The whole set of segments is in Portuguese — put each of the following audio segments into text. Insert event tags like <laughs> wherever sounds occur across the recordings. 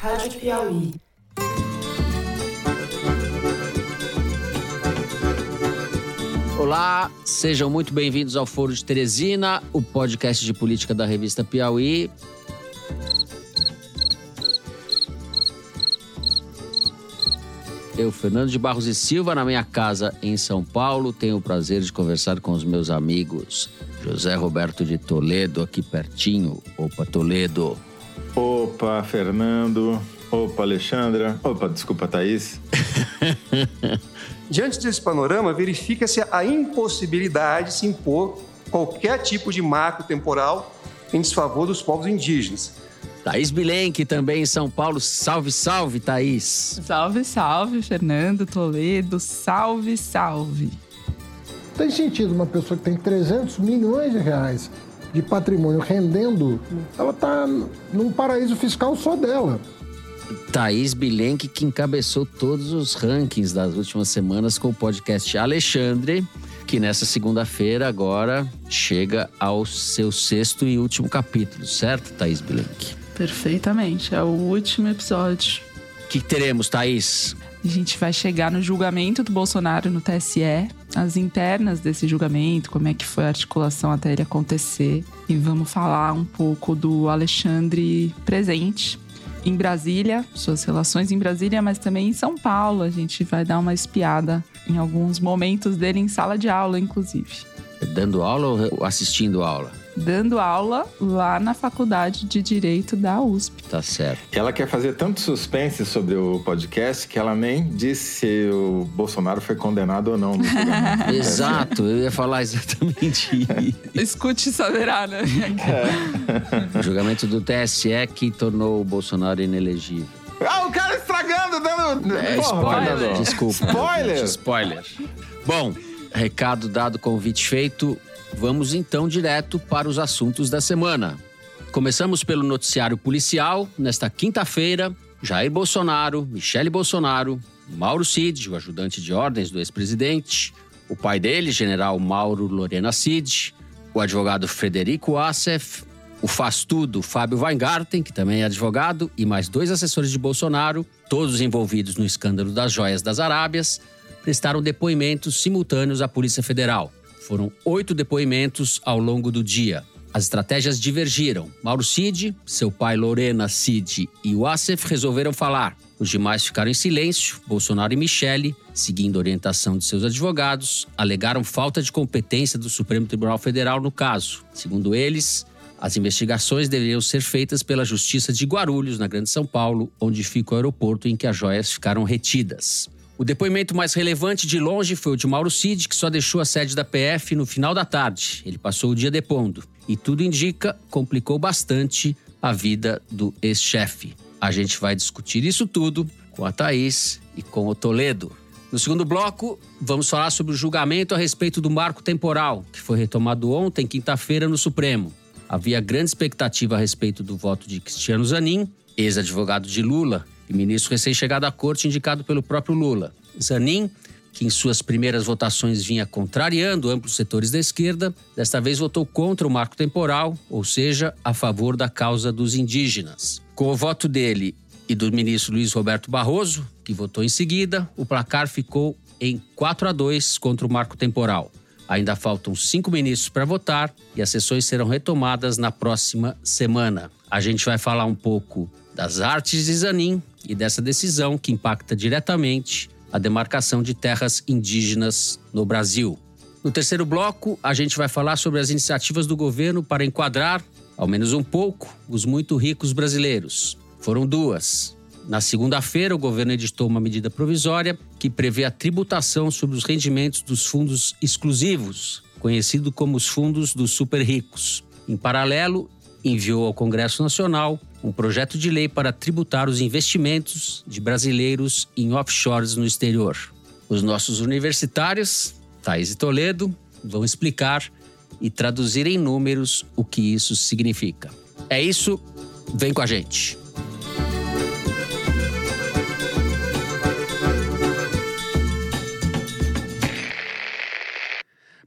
Rádio Piauí. Olá, sejam muito bem-vindos ao Foro de Teresina, o podcast de política da revista Piauí. Eu, Fernando de Barros e Silva, na minha casa em São Paulo, tenho o prazer de conversar com os meus amigos José Roberto de Toledo, aqui pertinho. Opa, Toledo. Opa, Fernando. Opa, Alexandra. Opa, desculpa, Thaís. <laughs> Diante desse panorama, verifica-se a impossibilidade de se impor qualquer tipo de marco temporal em desfavor dos povos indígenas. Thaís Bilenque, também em São Paulo. Salve, salve, Thaís. Salve, salve, Fernando Toledo. Salve, salve. Tem sentido uma pessoa que tem 300 milhões de reais de patrimônio rendendo, ela está num paraíso fiscal só dela. Thaís Bilenque, que encabeçou todos os rankings das últimas semanas com o podcast Alexandre, que nessa segunda-feira agora chega ao seu sexto e último capítulo, certo, Thaís Bilenque? Perfeitamente, é o último episódio. O que teremos, Thaís? A gente vai chegar no julgamento do Bolsonaro no TSE, as internas desse julgamento, como é que foi a articulação até ele acontecer. E vamos falar um pouco do Alexandre presente em Brasília, suas relações em Brasília, mas também em São Paulo. A gente vai dar uma espiada em alguns momentos dele em sala de aula, inclusive. Dando aula ou assistindo aula? Dando aula lá na Faculdade de Direito da USP. Tá certo. Ela quer fazer tanto suspense sobre o podcast que ela nem disse se o Bolsonaro foi condenado ou não. <laughs> Exato, eu ia falar exatamente isso. Escute e saberá, né? É. O julgamento do TSE que tornou o Bolsonaro inelegível. Ah, o cara estragando, dando. É, spoiler. Desculpa. Spoiler. Spoiler. Bom, recado dado, convite feito. Vamos então direto para os assuntos da semana. Começamos pelo noticiário policial. Nesta quinta-feira, Jair Bolsonaro, Michele Bolsonaro, Mauro Cid, o ajudante de ordens do ex-presidente, o pai dele, general Mauro Lorena Cid, o advogado Frederico Assef, o faz tudo Fábio Weingarten, que também é advogado, e mais dois assessores de Bolsonaro, todos envolvidos no escândalo das joias das Arábias, prestaram depoimentos simultâneos à Polícia Federal. Foram oito depoimentos ao longo do dia. As estratégias divergiram. Mauro Cid, seu pai Lorena Cid e o resolveram falar. Os demais ficaram em silêncio. Bolsonaro e Michele, seguindo orientação de seus advogados, alegaram falta de competência do Supremo Tribunal Federal no caso. Segundo eles, as investigações deveriam ser feitas pela Justiça de Guarulhos, na Grande São Paulo, onde fica o aeroporto em que as joias ficaram retidas. O depoimento mais relevante de longe foi o de Mauro Cid, que só deixou a sede da PF no final da tarde. Ele passou o dia depondo. E tudo indica, complicou bastante a vida do ex-chefe. A gente vai discutir isso tudo com a Thaís e com o Toledo. No segundo bloco, vamos falar sobre o julgamento a respeito do marco temporal, que foi retomado ontem, quinta-feira, no Supremo. Havia grande expectativa a respeito do voto de Cristiano Zanin, ex-advogado de Lula, e ministro recém-chegado à corte indicado pelo próprio Lula. Zanin, que em suas primeiras votações vinha contrariando amplos setores da esquerda, desta vez votou contra o marco temporal, ou seja, a favor da causa dos indígenas. Com o voto dele e do ministro Luiz Roberto Barroso, que votou em seguida, o placar ficou em 4 a 2 contra o marco temporal. Ainda faltam cinco ministros para votar e as sessões serão retomadas na próxima semana. A gente vai falar um pouco das artes de Zanin e dessa decisão que impacta diretamente a demarcação de terras indígenas no Brasil. No terceiro bloco, a gente vai falar sobre as iniciativas do governo para enquadrar, ao menos um pouco, os muito ricos brasileiros. Foram duas. Na segunda-feira, o governo editou uma medida provisória que prevê a tributação sobre os rendimentos dos fundos exclusivos, conhecido como os fundos dos super ricos. Em paralelo, enviou ao Congresso Nacional um projeto de lei para tributar os investimentos de brasileiros em offshores no exterior. Os nossos universitários, Thais e Toledo, vão explicar e traduzir em números o que isso significa. É isso, vem com a gente.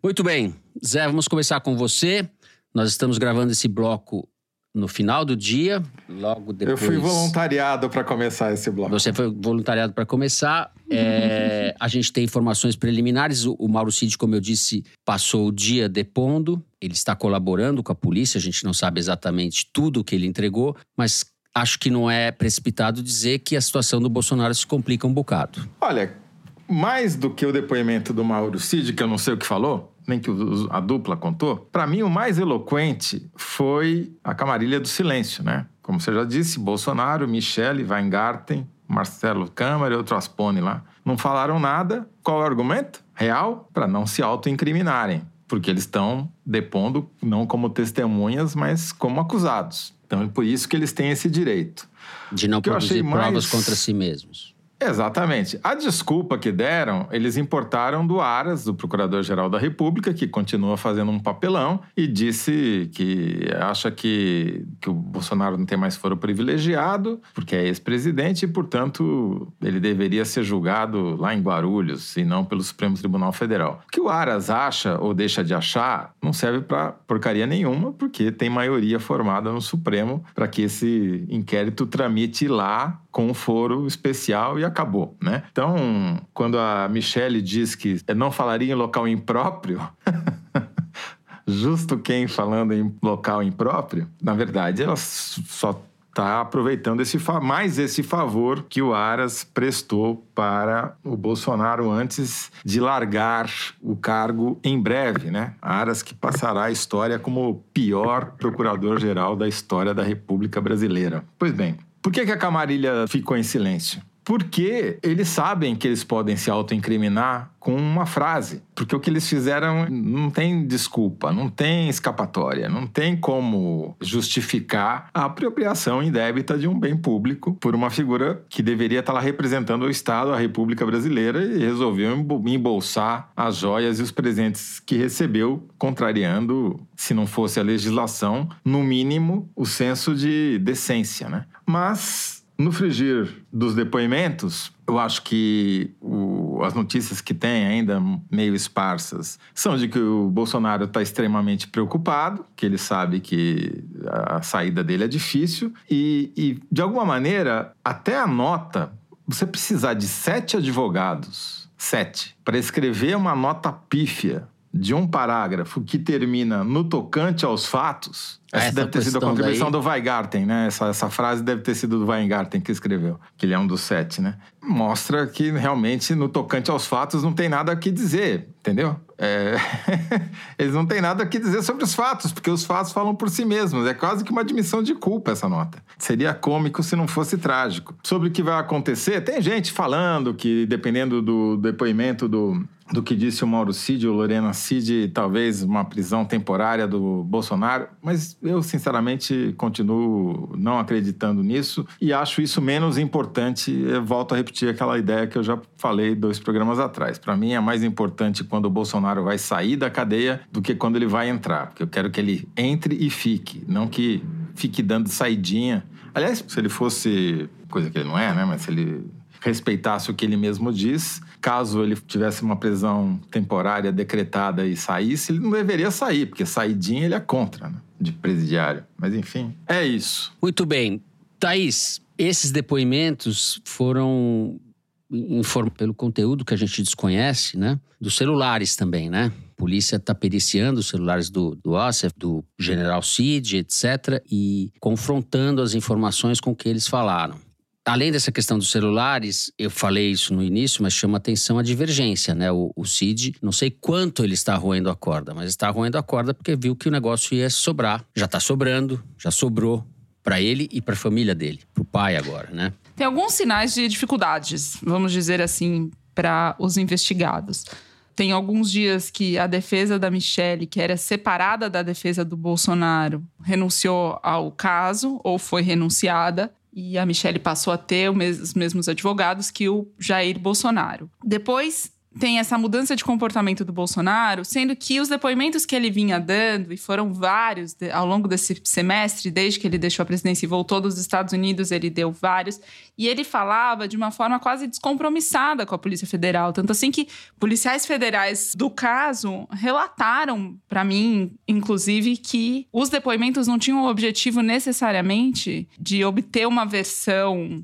Muito bem, Zé, vamos começar com você. Nós estamos gravando esse bloco no final do dia, logo depois. Eu fui voluntariado para começar esse bloco. Você foi voluntariado para começar. É, a gente tem informações preliminares. O, o Mauro Cid, como eu disse, passou o dia depondo. Ele está colaborando com a polícia. A gente não sabe exatamente tudo o que ele entregou, mas acho que não é precipitado dizer que a situação do Bolsonaro se complica um bocado. Olha, mais do que o depoimento do Mauro Cid, que eu não sei o que falou, nem que a dupla contou, para mim o mais eloquente foi a camarilha do silêncio, né? Como você já disse, Bolsonaro, Michele, Weingarten, Marcelo Câmara e outro Aspone lá. Não falaram nada. Qual é o argumento? Real? Para não se autoincriminarem. Porque eles estão depondo não como testemunhas, mas como acusados. Então é por isso que eles têm esse direito. De não produzir provas mais... contra si mesmos. Exatamente. A desculpa que deram, eles importaram do Aras, do Procurador-Geral da República, que continua fazendo um papelão e disse que acha que, que o Bolsonaro não tem mais foro privilegiado, porque é ex-presidente e, portanto, ele deveria ser julgado lá em Guarulhos e não pelo Supremo Tribunal Federal. O que o Aras acha ou deixa de achar não serve para porcaria nenhuma, porque tem maioria formada no Supremo para que esse inquérito tramite lá com um foro especial e acabou, né? Então, quando a Michelle diz que não falaria em local impróprio, <laughs> justo quem falando em local impróprio, na verdade, ela só está aproveitando esse mais esse favor que o Aras prestou para o Bolsonaro antes de largar o cargo em breve, né? Aras que passará a história como o pior procurador-geral da história da República Brasileira. Pois bem, por que, que a Camarilha ficou em silêncio? Porque eles sabem que eles podem se autoincriminar com uma frase. Porque o que eles fizeram não tem desculpa, não tem escapatória, não tem como justificar a apropriação indébita de um bem público por uma figura que deveria estar lá representando o Estado, a República Brasileira, e resolveu embolsar as joias e os presentes que recebeu, contrariando, se não fosse a legislação, no mínimo, o senso de decência. Né? Mas no frigir dos depoimentos, eu acho que o, as notícias que tem ainda meio esparsas são de que o Bolsonaro está extremamente preocupado, que ele sabe que a saída dele é difícil e, e, de alguma maneira, até a nota, você precisar de sete advogados, sete, para escrever uma nota pífia de um parágrafo que termina no tocante aos fatos, essa, essa deve ter sido a contribuição daí... do Weingarten, né? Essa, essa frase deve ter sido do Weingarten que escreveu, que ele é um dos sete, né? Mostra que realmente no tocante aos fatos não tem nada a que dizer, entendeu? É... <laughs> Eles não têm nada a que dizer sobre os fatos, porque os fatos falam por si mesmos. É quase que uma admissão de culpa essa nota. Seria cômico se não fosse trágico. Sobre o que vai acontecer, tem gente falando que, dependendo do depoimento do, do que disse o Mauro Cid, o Lorena Cid, talvez uma prisão temporária do Bolsonaro, mas eu sinceramente continuo não acreditando nisso e acho isso menos importante. Eu volto a repetir aquela ideia que eu já falei dois programas atrás. Para mim é mais importante quando o Bolsonaro vai sair da cadeia do que quando ele vai entrar, porque eu quero que ele entre e fique, não que fique dando saidinha. Aliás, se ele fosse coisa que ele não é, né, mas se ele respeitasse o que ele mesmo diz, caso ele tivesse uma prisão temporária decretada e saísse, ele não deveria sair, porque saidinha ele é contra, né? de presidiário. Mas enfim, é isso. Muito bem. Thaís, esses depoimentos foram pelo conteúdo que a gente desconhece, né? Dos celulares também, né? A polícia está periciando os celulares do, do Ossef, do general Cid, etc., e confrontando as informações com que eles falaram. Além dessa questão dos celulares, eu falei isso no início, mas chama atenção a divergência, né? O, o Cid, não sei quanto ele está roendo a corda, mas está roendo a corda porque viu que o negócio ia sobrar. Já está sobrando, já sobrou para ele e para a família dele, para o pai agora, né? Tem alguns sinais de dificuldades, vamos dizer assim, para os investigados. Tem alguns dias que a defesa da Michelle, que era separada da defesa do Bolsonaro, renunciou ao caso ou foi renunciada e a Michelle passou a ter os mesmos advogados que o Jair Bolsonaro. Depois, tem essa mudança de comportamento do Bolsonaro, sendo que os depoimentos que ele vinha dando, e foram vários ao longo desse semestre, desde que ele deixou a presidência e voltou dos Estados Unidos, ele deu vários, e ele falava de uma forma quase descompromissada com a Polícia Federal. Tanto assim que policiais federais do caso relataram para mim, inclusive, que os depoimentos não tinham o objetivo necessariamente de obter uma versão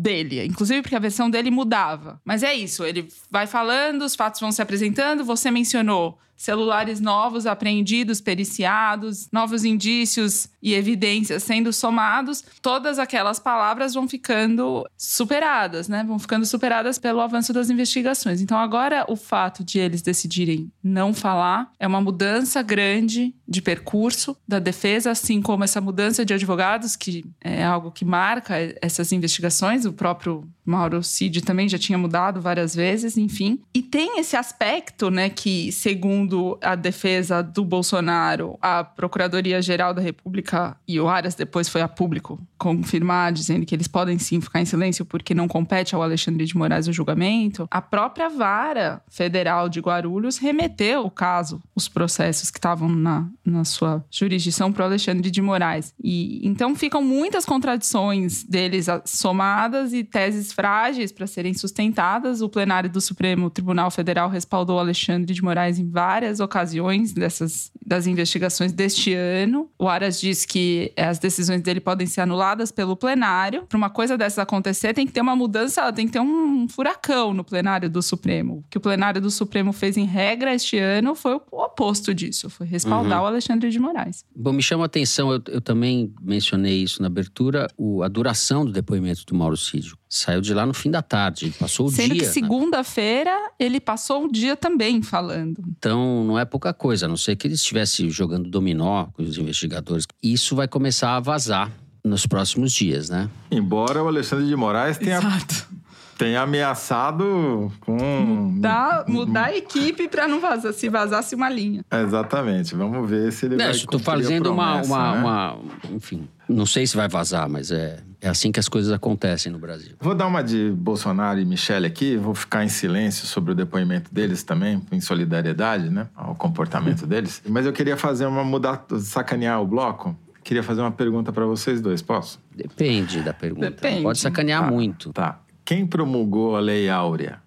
dele, inclusive porque a versão dele mudava. Mas é isso, ele vai falando, os fatos vão se apresentando, você mencionou celulares novos apreendidos, periciados, novos indícios e evidências sendo somados, todas aquelas palavras vão ficando superadas, né? Vão ficando superadas pelo avanço das investigações. Então agora o fato de eles decidirem não falar é uma mudança grande de percurso da defesa, assim como essa mudança de advogados, que é algo que marca essas investigações. O próprio Mauro Cid também já tinha mudado várias vezes, enfim. E tem esse aspecto, né, que segundo a defesa do Bolsonaro, a Procuradoria-Geral da República e o Aras depois foi a público confirmar, dizendo que eles podem sim ficar em silêncio porque não compete ao Alexandre de Moraes o julgamento. A própria vara federal de Guarulhos remeteu o caso, os processos que estavam na, na sua jurisdição para o Alexandre de Moraes. E então ficam muitas contradições deles somadas e teses frágeis para serem sustentadas. O plenário do Supremo Tribunal Federal respaldou Alexandre de Moraes em várias ocasiões dessas das investigações deste ano. O Aras diz que as decisões dele podem ser anuladas pelo plenário. Para uma coisa dessas acontecer, tem que ter uma mudança, tem que ter um furacão no plenário do Supremo. O que o plenário do Supremo fez em regra este ano foi o oposto disso, foi respaldar uhum. o Alexandre de Moraes. Bom, me chama a atenção, eu, eu também mencionei isso na abertura, o, a duração do depoimento do Mauro Cid. Saiu de lá no fim da tarde, passou o Sendo dia. Sendo que segunda-feira ele passou o dia também falando. Então não é pouca coisa, a não ser que ele estivesse jogando dominó com os investigadores. Isso vai começar a vazar nos próximos dias, né? Embora o Alexandre de Moraes tenha Exato tem ameaçado com. Mudar, mudar a equipe para não vazar, se vazasse uma linha. Exatamente. Vamos ver se ele não, vai. Estou fazendo promessa, uma, uma, né? uma, Enfim, não sei se vai vazar, mas é, é assim que as coisas acontecem no Brasil. Vou dar uma de Bolsonaro e Michele aqui, vou ficar em silêncio sobre o depoimento deles também, em solidariedade, né? Ao comportamento <laughs> deles. Mas eu queria fazer uma mudar, sacanear o bloco. Queria fazer uma pergunta para vocês dois, posso? Depende da pergunta. Depende. Pode sacanear tá, muito. Tá. Quem promulgou a Lei Áurea?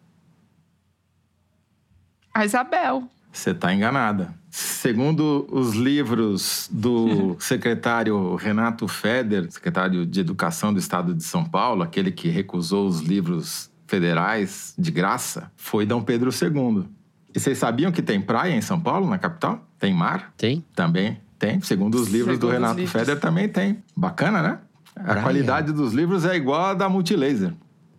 A Isabel. Você está enganada. Segundo os livros do <laughs> secretário Renato Feder, secretário de Educação do Estado de São Paulo, aquele que recusou os livros federais de graça, foi Dom Pedro II. E vocês sabiam que tem praia em São Paulo, na capital? Tem mar? Tem. Também tem. Segundo os livros Segundo do Renato livros. Feder, também tem. Bacana, né? A praia. qualidade dos livros é igual a da Multilaser.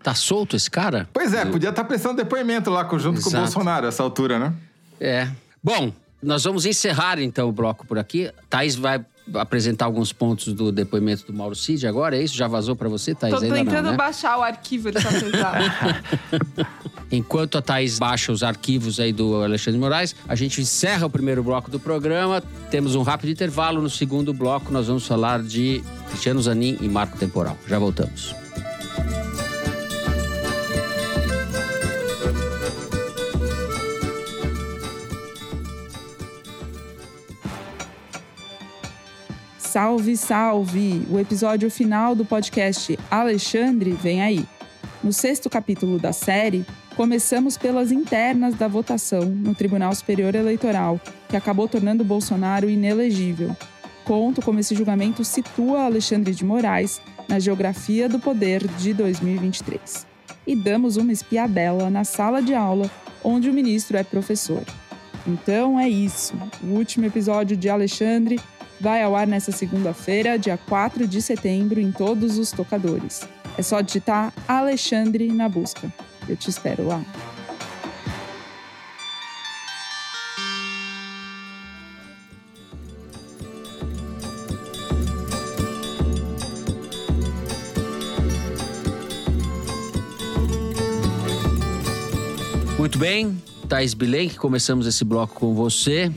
Tá solto esse cara? Pois é, podia estar tá prestando depoimento lá junto Exato. com o Bolsonaro, essa altura, né? É. Bom, nós vamos encerrar então o bloco por aqui. Thaís vai apresentar alguns pontos do depoimento do Mauro Cid agora, é isso? Já vazou para você, Thaís? Tô tentando né? baixar o arquivo, ele tá pesado. <laughs> Enquanto a Thaís baixa os arquivos aí do Alexandre Moraes, a gente encerra o primeiro bloco do programa. Temos um rápido intervalo. No segundo bloco, nós vamos falar de Cristiano Zanin e Marco Temporal. Já voltamos. Salve, salve! O episódio final do podcast Alexandre vem aí. No sexto capítulo da série, começamos pelas internas da votação no Tribunal Superior Eleitoral, que acabou tornando Bolsonaro inelegível. Conto como esse julgamento situa Alexandre de Moraes na geografia do poder de 2023. E damos uma espiadela na sala de aula onde o ministro é professor. Então é isso. O último episódio de Alexandre vai ao ar nesta segunda-feira, dia 4 de setembro, em todos os tocadores. É só digitar Alexandre na busca. Eu te espero lá. Muito bem, Thais Bilen, começamos esse bloco com você.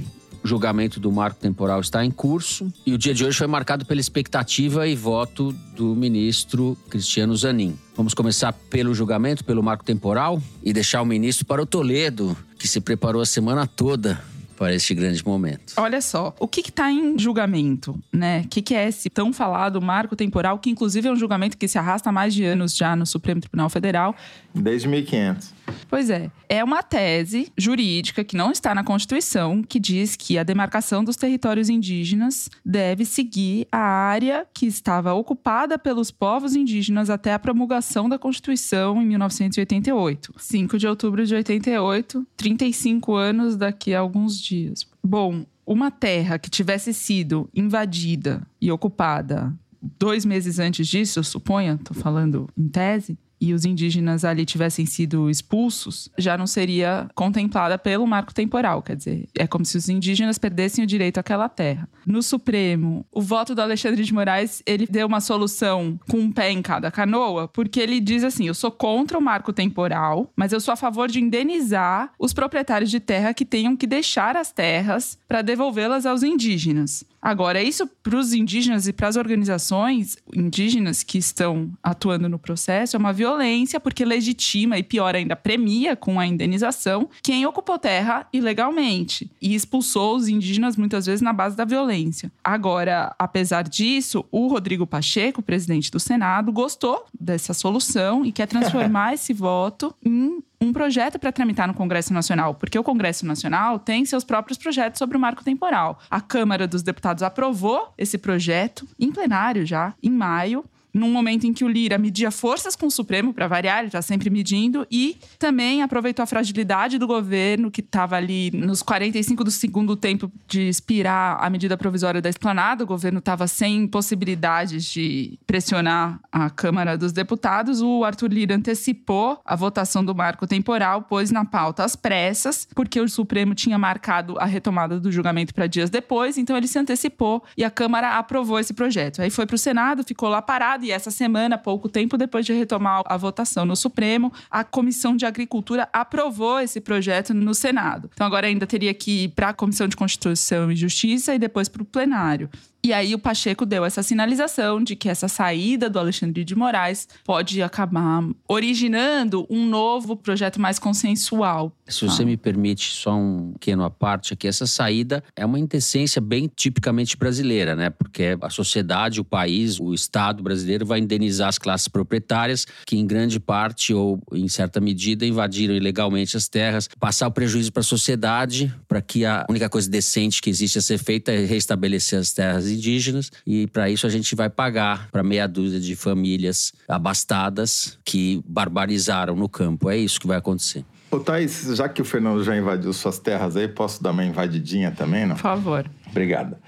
Julgamento do marco temporal está em curso e o dia de hoje foi marcado pela expectativa e voto do ministro Cristiano Zanin. Vamos começar pelo julgamento, pelo marco temporal e deixar o ministro para o Toledo, que se preparou a semana toda para este grande momento. Olha só, o que está em julgamento, né? O que, que, é esse tão falado marco temporal, que inclusive é um julgamento que se arrasta há mais de anos já no Supremo Tribunal Federal. Desde 1500. Pois é. É uma tese jurídica que não está na Constituição que diz que a demarcação dos territórios indígenas deve seguir a área que estava ocupada pelos povos indígenas até a promulgação da Constituição em 1988. 5 de outubro de 88, 35 anos daqui a alguns dias. Bom, uma terra que tivesse sido invadida e ocupada dois meses antes disso, suponha, estou falando em tese, e os indígenas ali tivessem sido expulsos, já não seria contemplada pelo marco temporal. Quer dizer, é como se os indígenas perdessem o direito àquela terra. No Supremo, o voto do Alexandre de Moraes, ele deu uma solução com um pé em cada canoa, porque ele diz assim: eu sou contra o marco temporal, mas eu sou a favor de indenizar os proprietários de terra que tenham que deixar as terras para devolvê-las aos indígenas. Agora, isso para os indígenas e para as organizações indígenas que estão atuando no processo é uma violência, porque legitima e, pior ainda, premia com a indenização quem ocupou terra ilegalmente e expulsou os indígenas muitas vezes na base da violência. Agora, apesar disso, o Rodrigo Pacheco, presidente do Senado, gostou dessa solução e quer transformar <laughs> esse voto em um projeto para tramitar no Congresso Nacional, porque o Congresso Nacional tem seus próprios projetos sobre o marco temporal. A Câmara dos Deputados aprovou esse projeto em plenário já, em maio num momento em que o Lira media forças com o Supremo, para variar, ele está sempre medindo, e também aproveitou a fragilidade do governo, que estava ali nos 45 do segundo tempo de expirar a medida provisória da esplanada, o governo estava sem possibilidades de pressionar a Câmara dos Deputados. O Arthur Lira antecipou a votação do marco temporal, pôs na pauta as pressas, porque o Supremo tinha marcado a retomada do julgamento para dias depois, então ele se antecipou e a Câmara aprovou esse projeto. Aí foi para o Senado, ficou lá parado e essa semana, pouco tempo depois de retomar a votação no Supremo, a Comissão de Agricultura aprovou esse projeto no Senado. Então agora ainda teria que ir para a Comissão de Constituição e Justiça e depois para o plenário. E aí o Pacheco deu essa sinalização de que essa saída do Alexandre de Moraes pode acabar originando um novo projeto mais consensual. Se você me permite só um pequeno à parte aqui, essa saída é uma intessência bem tipicamente brasileira, né? Porque a sociedade, o país, o Estado brasileiro vai indenizar as classes proprietárias que em grande parte ou em certa medida invadiram ilegalmente as terras, passar o prejuízo para a sociedade, para que a única coisa decente que existe a ser feita é restabelecer as terras indígenas e para isso a gente vai pagar para meia dúzia de famílias abastadas que barbarizaram no campo. É isso que vai acontecer. Ô Thaís, já que o Fernando já invadiu suas terras aí, posso dar uma invadidinha também, não? Por favor. Obrigada.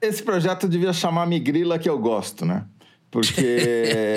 Esse projeto devia chamar Migrila que eu gosto, né? Porque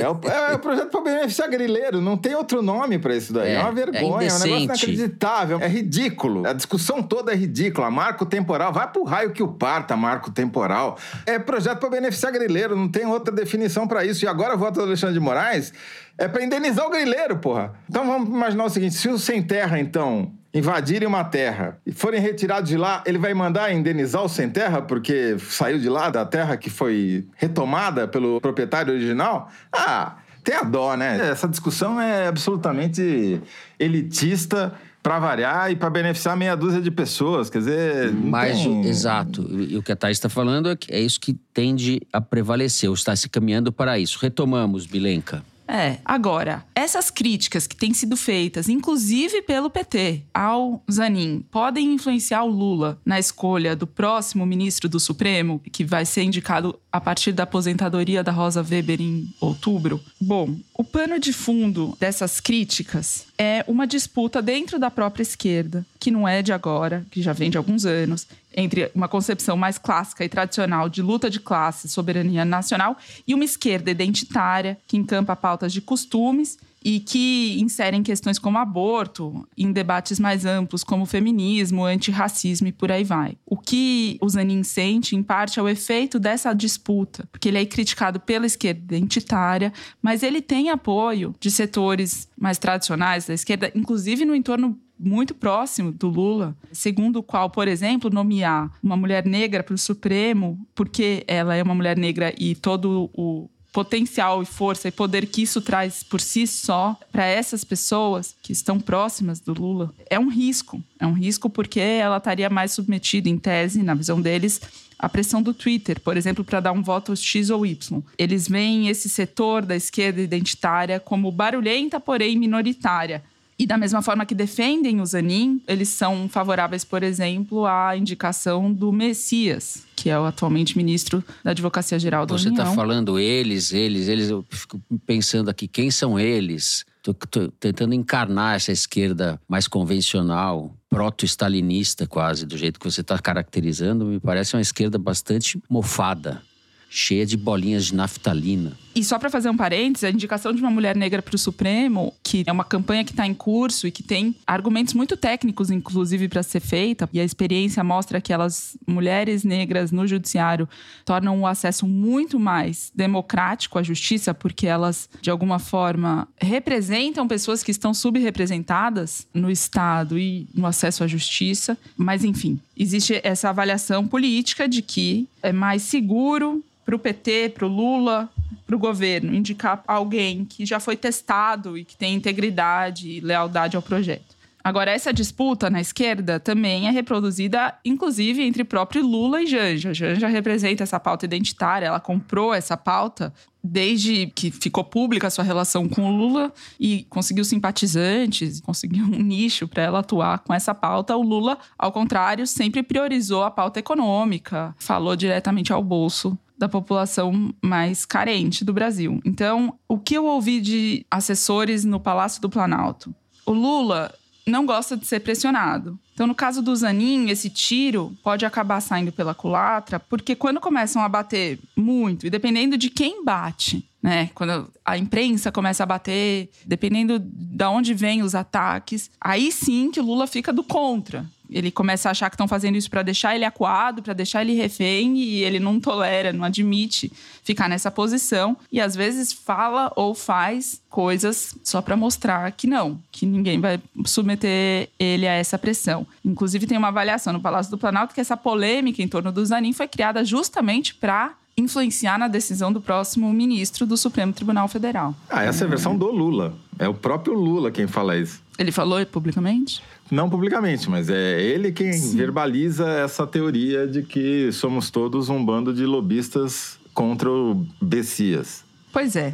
é, o, é o projeto para beneficiar grileiro, não tem outro nome para isso daí. É, é uma vergonha, é, é, um negócio inacreditável, é ridículo. A discussão toda é ridícula. Marco temporal, vai pro raio que o parta, marco temporal. É projeto para beneficiar grileiro, não tem outra definição para isso. E agora voto do Alexandre de Moraes é para indenizar o grileiro, porra. Então vamos imaginar o seguinte: se o sem terra, então, invadirem uma terra e forem retirados de lá, ele vai mandar indenizar o sem terra porque saiu de lá da terra que foi retomada pelo proprietário original? Ah, tem a dó, né? Essa discussão é absolutamente elitista para variar e para beneficiar meia dúzia de pessoas, quer dizer... Mas, tem... exato, e o que a Thais está falando é, que é isso que tende a prevalecer, ou está se caminhando para isso. Retomamos, Bilenka. É, agora, essas críticas que têm sido feitas, inclusive pelo PT, ao Zanin, podem influenciar o Lula na escolha do próximo ministro do Supremo, que vai ser indicado a partir da aposentadoria da Rosa Weber em outubro? Bom, o pano de fundo dessas críticas é uma disputa dentro da própria esquerda, que não é de agora, que já vem de alguns anos, entre uma concepção mais clássica e tradicional de luta de classe, soberania nacional, e uma esquerda identitária que encampa pautas de costumes e que inserem questões como aborto em debates mais amplos, como feminismo, antirracismo e por aí vai. O que o Zanin sente, em parte, é o efeito dessa disputa, porque ele é criticado pela esquerda identitária, mas ele tem apoio de setores mais tradicionais da esquerda, inclusive no entorno muito próximo do Lula, segundo o qual, por exemplo, nomear uma mulher negra para o Supremo, porque ela é uma mulher negra e todo o potencial e força e poder que isso traz por si só para essas pessoas que estão próximas do Lula é um risco. É um risco porque ela estaria mais submetida, em tese, na visão deles, à pressão do Twitter, por exemplo, para dar um voto X ou Y. Eles veem esse setor da esquerda identitária como barulhenta, porém minoritária. E da mesma forma que defendem o Zanin, eles são favoráveis, por exemplo, à indicação do Messias, que é o atualmente ministro da Advocacia Geral da Você União. Você está falando eles, eles, eles. Eu fico pensando aqui, quem são eles? Estou tentando encarnar essa esquerda mais convencional, proto-stalinista quase, do jeito que você está caracterizando. Me parece uma esquerda bastante mofada, cheia de bolinhas de naftalina. E só para fazer um parênteses, a indicação de uma mulher negra para o Supremo, que é uma campanha que está em curso e que tem argumentos muito técnicos, inclusive, para ser feita, e a experiência mostra que elas, mulheres negras no judiciário, tornam o acesso muito mais democrático à justiça, porque elas, de alguma forma, representam pessoas que estão subrepresentadas no Estado e no acesso à justiça. Mas, enfim, existe essa avaliação política de que é mais seguro para o PT, para o Lula, para o governo, indicar alguém que já foi testado e que tem integridade e lealdade ao projeto. Agora, essa disputa na esquerda também é reproduzida, inclusive, entre próprio Lula e Janja. Janja representa essa pauta identitária, ela comprou essa pauta desde que ficou pública a sua relação com o Lula e conseguiu simpatizantes, conseguiu um nicho para ela atuar com essa pauta. O Lula, ao contrário, sempre priorizou a pauta econômica, falou diretamente ao bolso da população mais carente do Brasil. Então, o que eu ouvi de assessores no Palácio do Planalto? O Lula não gosta de ser pressionado. Então, no caso do Zanin, esse tiro pode acabar saindo pela culatra, porque quando começam a bater muito, e dependendo de quem bate, né? Quando a imprensa começa a bater, dependendo de onde vêm os ataques, aí sim que o Lula fica do contra. Ele começa a achar que estão fazendo isso para deixar ele acuado, para deixar ele refém, e ele não tolera, não admite ficar nessa posição. E às vezes fala ou faz coisas só para mostrar que não, que ninguém vai submeter ele a essa pressão. Inclusive, tem uma avaliação no Palácio do Planalto que essa polêmica em torno do Zanin foi criada justamente para influenciar na decisão do próximo ministro do Supremo Tribunal Federal. Ah, essa é a versão do Lula. É o próprio Lula quem fala isso. Ele falou publicamente? Não publicamente, mas é ele quem Sim. verbaliza essa teoria de que somos todos um bando de lobistas contra o Bessias. Pois é.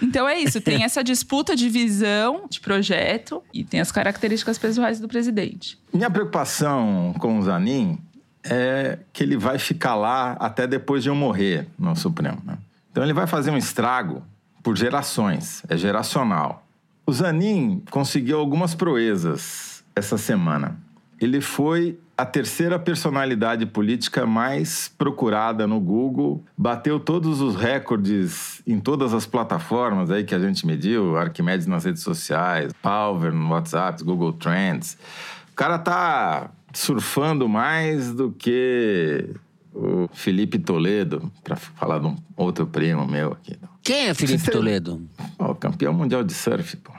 Então é isso, tem essa disputa de visão, de projeto e tem as características pessoais do presidente. Minha preocupação com o Zanin é que ele vai ficar lá até depois de eu morrer no Supremo. Né? Então ele vai fazer um estrago por gerações, é geracional. O Zanin conseguiu algumas proezas essa semana. Ele foi a terceira personalidade política mais procurada no Google, bateu todos os recordes em todas as plataformas aí que a gente mediu, Arquimedes nas redes sociais, Palver no WhatsApp, Google Trends. O cara tá surfando mais do que o Felipe Toledo, para falar de um outro primo meu aqui. Quem é Felipe Toledo? Campeão mundial de surf, pô.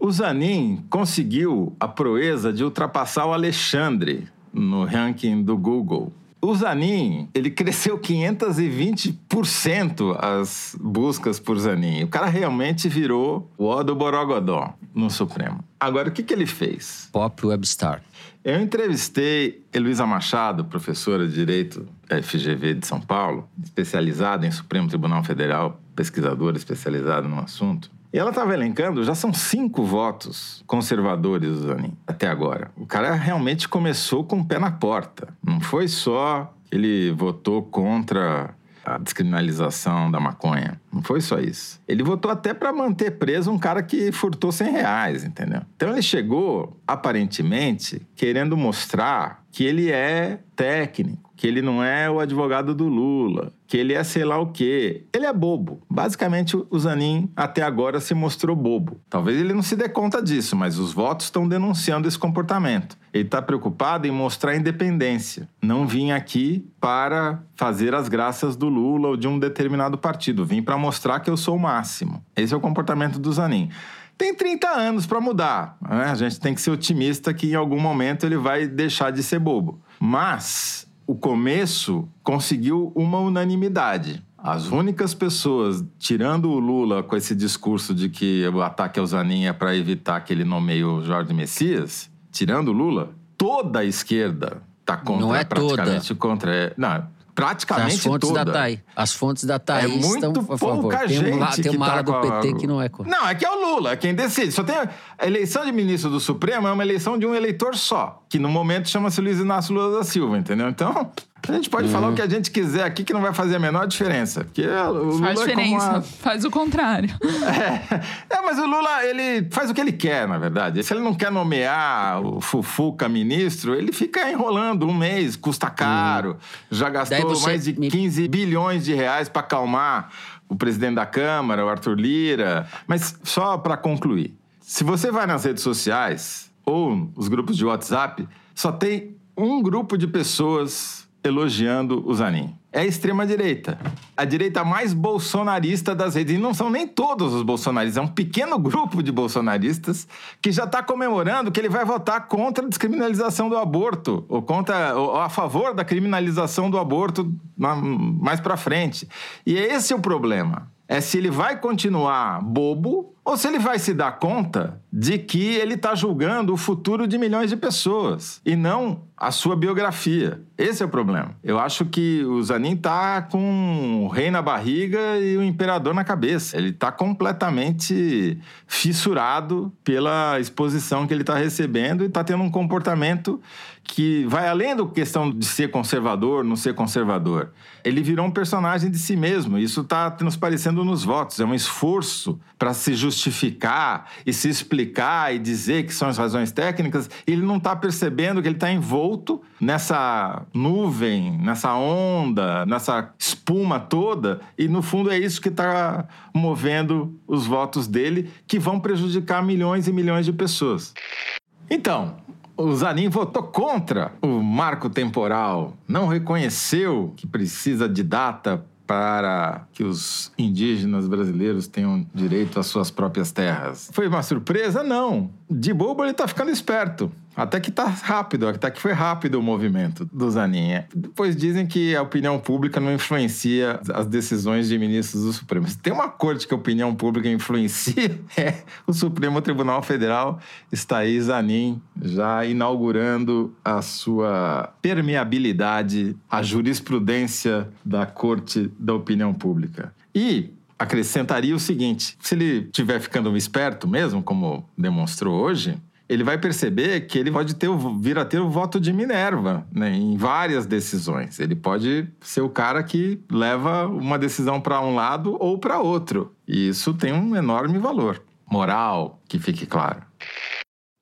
O Zanin conseguiu a proeza de ultrapassar o Alexandre no ranking do Google. O Zanin, ele cresceu 520% as buscas por Zanin. O cara realmente virou o O do Borogodó no Supremo. Agora, o que, que ele fez? Pop Webstar. Eu entrevistei Heloísa Machado, professora de Direito da FGV de São Paulo, especializada em Supremo Tribunal Federal, pesquisadora especializada no assunto. E ela estava elencando, já são cinco votos conservadores do Zanin até agora. O cara realmente começou com o pé na porta. Não foi só que ele votou contra a descriminalização da maconha. Não foi só isso. Ele votou até para manter preso um cara que furtou 100 reais, entendeu? Então ele chegou, aparentemente, querendo mostrar que ele é técnico, que ele não é o advogado do Lula, que ele é sei lá o quê. Ele é bobo. Basicamente, o Zanin até agora se mostrou bobo. Talvez ele não se dê conta disso, mas os votos estão denunciando esse comportamento. Ele está preocupado em mostrar independência. Não vim aqui para fazer as graças do Lula ou de um determinado partido. Vim para mostrar que eu sou o máximo. Esse é o comportamento do Zanin. tem 30 anos para mudar. Né? A gente tem que ser otimista que em algum momento ele vai deixar de ser bobo. Mas o começo conseguiu uma unanimidade. As únicas pessoas, tirando o Lula com esse discurso de que o ataque ao Zanin é para evitar que ele nomeie o Jorge Messias, tirando o Lula, toda a esquerda está contra, Não é praticamente toda. contra. é, Não, praticamente As fontes toda. da TAI. As fontes da TAI É muito estão a favor. pouca Tem, um, lá- gente tem uma tá ala do com a- PT que não é contra. Não, é que é o Lula, é quem decide. Só tem a eleição de ministro do Supremo é uma eleição de um eleitor só, que no momento chama-se Luiz Inácio Lula da Silva, entendeu? Então, a gente pode falar o que a gente quiser aqui que não vai fazer a menor diferença, porque o Lula Faz é como diferença. a- Faz o contrário. <laughs> é, mas o Lula, ele faz o que ele quer, na verdade. Se ele não quer nomear o Fufuca ministro, ele fica enrolando um mês, custa caro. Já gastou mais de me- 15 bilhões de reais para acalmar o presidente da Câmara, o Arthur Lira. Mas só para concluir, se você vai nas redes sociais ou os grupos de WhatsApp, só tem um grupo de pessoas elogiando o Zanin. É a extrema-direita. A direita mais bolsonarista das redes. E não são nem todos os bolsonaristas, é um pequeno grupo de bolsonaristas que já está comemorando que ele vai votar contra a descriminalização do aborto, ou contra ou a favor da criminalização do aborto mais para frente. E esse é o problema. É se ele vai continuar bobo ou se ele vai se dar conta de que ele está julgando o futuro de milhões de pessoas e não a sua biografia. Esse é o problema. Eu acho que o Zanin tá com o rei na barriga e o imperador na cabeça. Ele tá completamente fissurado pela exposição que ele está recebendo e está tendo um comportamento que vai além da questão de ser conservador, não ser conservador. Ele virou um personagem de si mesmo. Isso está transparecendo nos votos. É um esforço para se justificar e se explicar e dizer que são as razões técnicas. Ele não está percebendo que ele está envolto nessa nuvem, nessa onda, nessa espuma toda. E no fundo é isso que está movendo os votos dele, que vão prejudicar milhões e milhões de pessoas. Então, o Zanin votou contra o marco temporal, não reconheceu que precisa de data para que os indígenas brasileiros tenham direito às suas próprias terras. Foi uma surpresa? Não. De bobo ele está ficando esperto. Até que tá rápido, até que foi rápido o movimento do Zanin. Depois dizem que a opinião pública não influencia as decisões de ministros do Supremo. Se tem uma corte que a opinião pública influencia, <laughs> é o Supremo Tribunal Federal. Está aí Zanin já inaugurando a sua permeabilidade à jurisprudência da corte da opinião pública. E acrescentaria o seguinte: se ele estiver ficando esperto mesmo, como demonstrou hoje, ele vai perceber que ele pode ter vir a ter o voto de Minerva né, em várias decisões. Ele pode ser o cara que leva uma decisão para um lado ou para outro. E isso tem um enorme valor moral, que fique claro.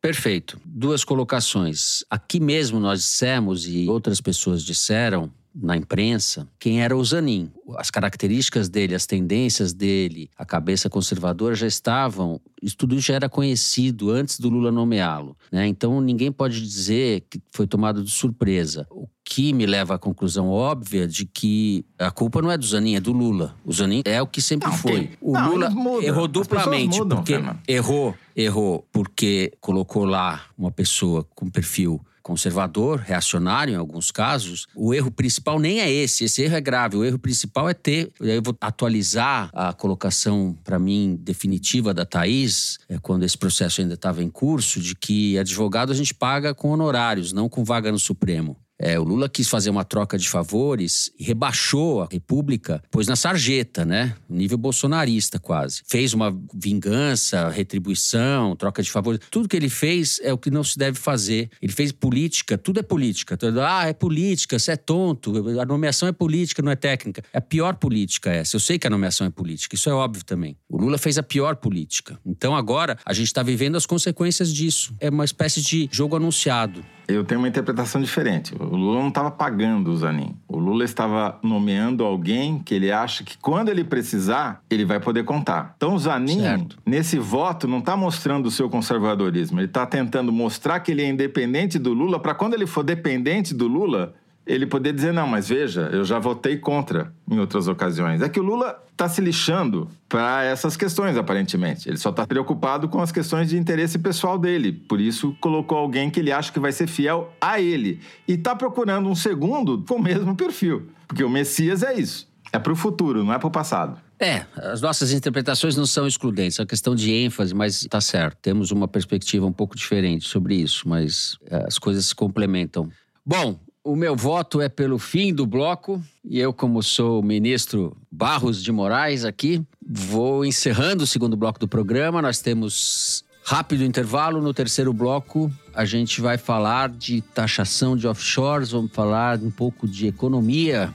Perfeito. Duas colocações. Aqui mesmo nós dissemos, e outras pessoas disseram na imprensa, quem era o Zanin. As características dele, as tendências dele, a cabeça conservadora já estavam. Isso tudo já era conhecido antes do Lula nomeá-lo. Né? Então ninguém pode dizer que foi tomado de surpresa. O que me leva à conclusão óbvia de que a culpa não é do Zanin, é do Lula. O Zanin é o que sempre Não, foi. O não, Lula errou duplamente, mudam, porque errou, errou porque colocou lá uma pessoa com perfil conservador, reacionário em alguns casos. O erro principal nem é esse, esse erro é grave. O erro principal é ter, eu vou atualizar a colocação para mim definitiva da Thaís, é, quando esse processo ainda estava em curso, de que advogado a gente paga com honorários, não com vaga no Supremo. É, o Lula quis fazer uma troca de favores e rebaixou a República, pôs na sarjeta, né? Nível bolsonarista quase. Fez uma vingança, retribuição, troca de favores. Tudo que ele fez é o que não se deve fazer. Ele fez política, tudo é política. Tudo, ah, é política, você é tonto, a nomeação é política, não é técnica. É a pior política essa. Eu sei que a nomeação é política, isso é óbvio também. O Lula fez a pior política. Então agora a gente está vivendo as consequências disso. É uma espécie de jogo anunciado. Eu tenho uma interpretação diferente. O Lula não estava pagando o Zanin. O Lula estava nomeando alguém que ele acha que quando ele precisar, ele vai poder contar. Então o Zanin, Certo. nesse voto, não está mostrando o seu conservadorismo. Ele está tentando mostrar que ele é independente do Lula para quando ele for dependente do Lula, ele poder dizer, não, mas veja, eu já votei contra em outras ocasiões. É que o Lula está se lixando para essas questões, aparentemente. Ele só está preocupado com as questões de interesse pessoal dele. Por isso, colocou alguém que ele acha que vai ser fiel a ele. E está procurando um segundo com o mesmo perfil. Porque o Messias é isso. É para o futuro, não é para o passado. É, as nossas interpretações não são excludentes, é uma questão de ênfase, mas está certo. Temos uma perspectiva um pouco diferente sobre isso, mas é, as coisas se complementam. Bom, o meu voto é pelo fim do bloco e eu, como sou o ministro Barros de Moraes aqui, vou encerrando o segundo bloco do programa. Nós temos rápido intervalo. No terceiro bloco, a gente vai falar de taxação de offshores, vamos falar um pouco de economia.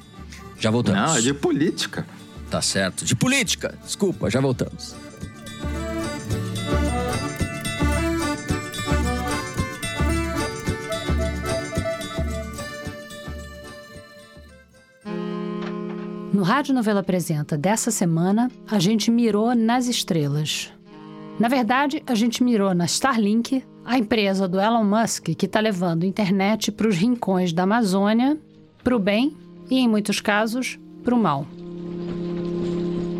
Já voltamos. Não, é de política. Tá certo. De política. Desculpa, já voltamos. No Rádio Novela Apresenta dessa semana, a gente mirou nas estrelas. Na verdade, a gente mirou na Starlink, a empresa do Elon Musk que está levando internet para os rincões da Amazônia, para o bem e, em muitos casos, para o mal.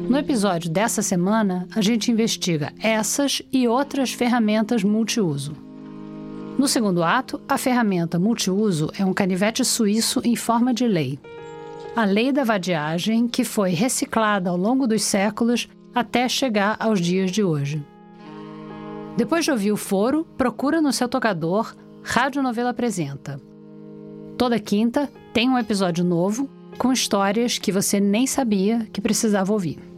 No episódio dessa semana, a gente investiga essas e outras ferramentas multiuso. No segundo ato, a ferramenta multiuso é um canivete suíço em forma de lei a lei da vadiagem que foi reciclada ao longo dos séculos até chegar aos dias de hoje. Depois de ouvir o foro, procura no seu tocador Rádio Novela Apresenta. Toda quinta tem um episódio novo com histórias que você nem sabia que precisava ouvir.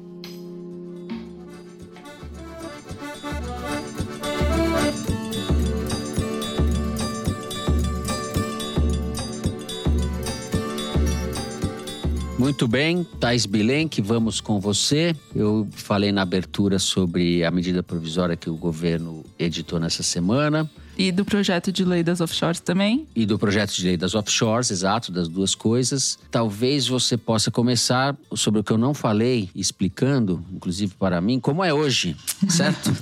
Muito bem, Thais Bilenque, vamos com você. Eu falei na abertura sobre a medida provisória que o governo editou nessa semana. E do projeto de lei das offshores também? E do projeto de lei das offshores, exato, das duas coisas. Talvez você possa começar sobre o que eu não falei, explicando, inclusive para mim, como é hoje, <laughs> certo?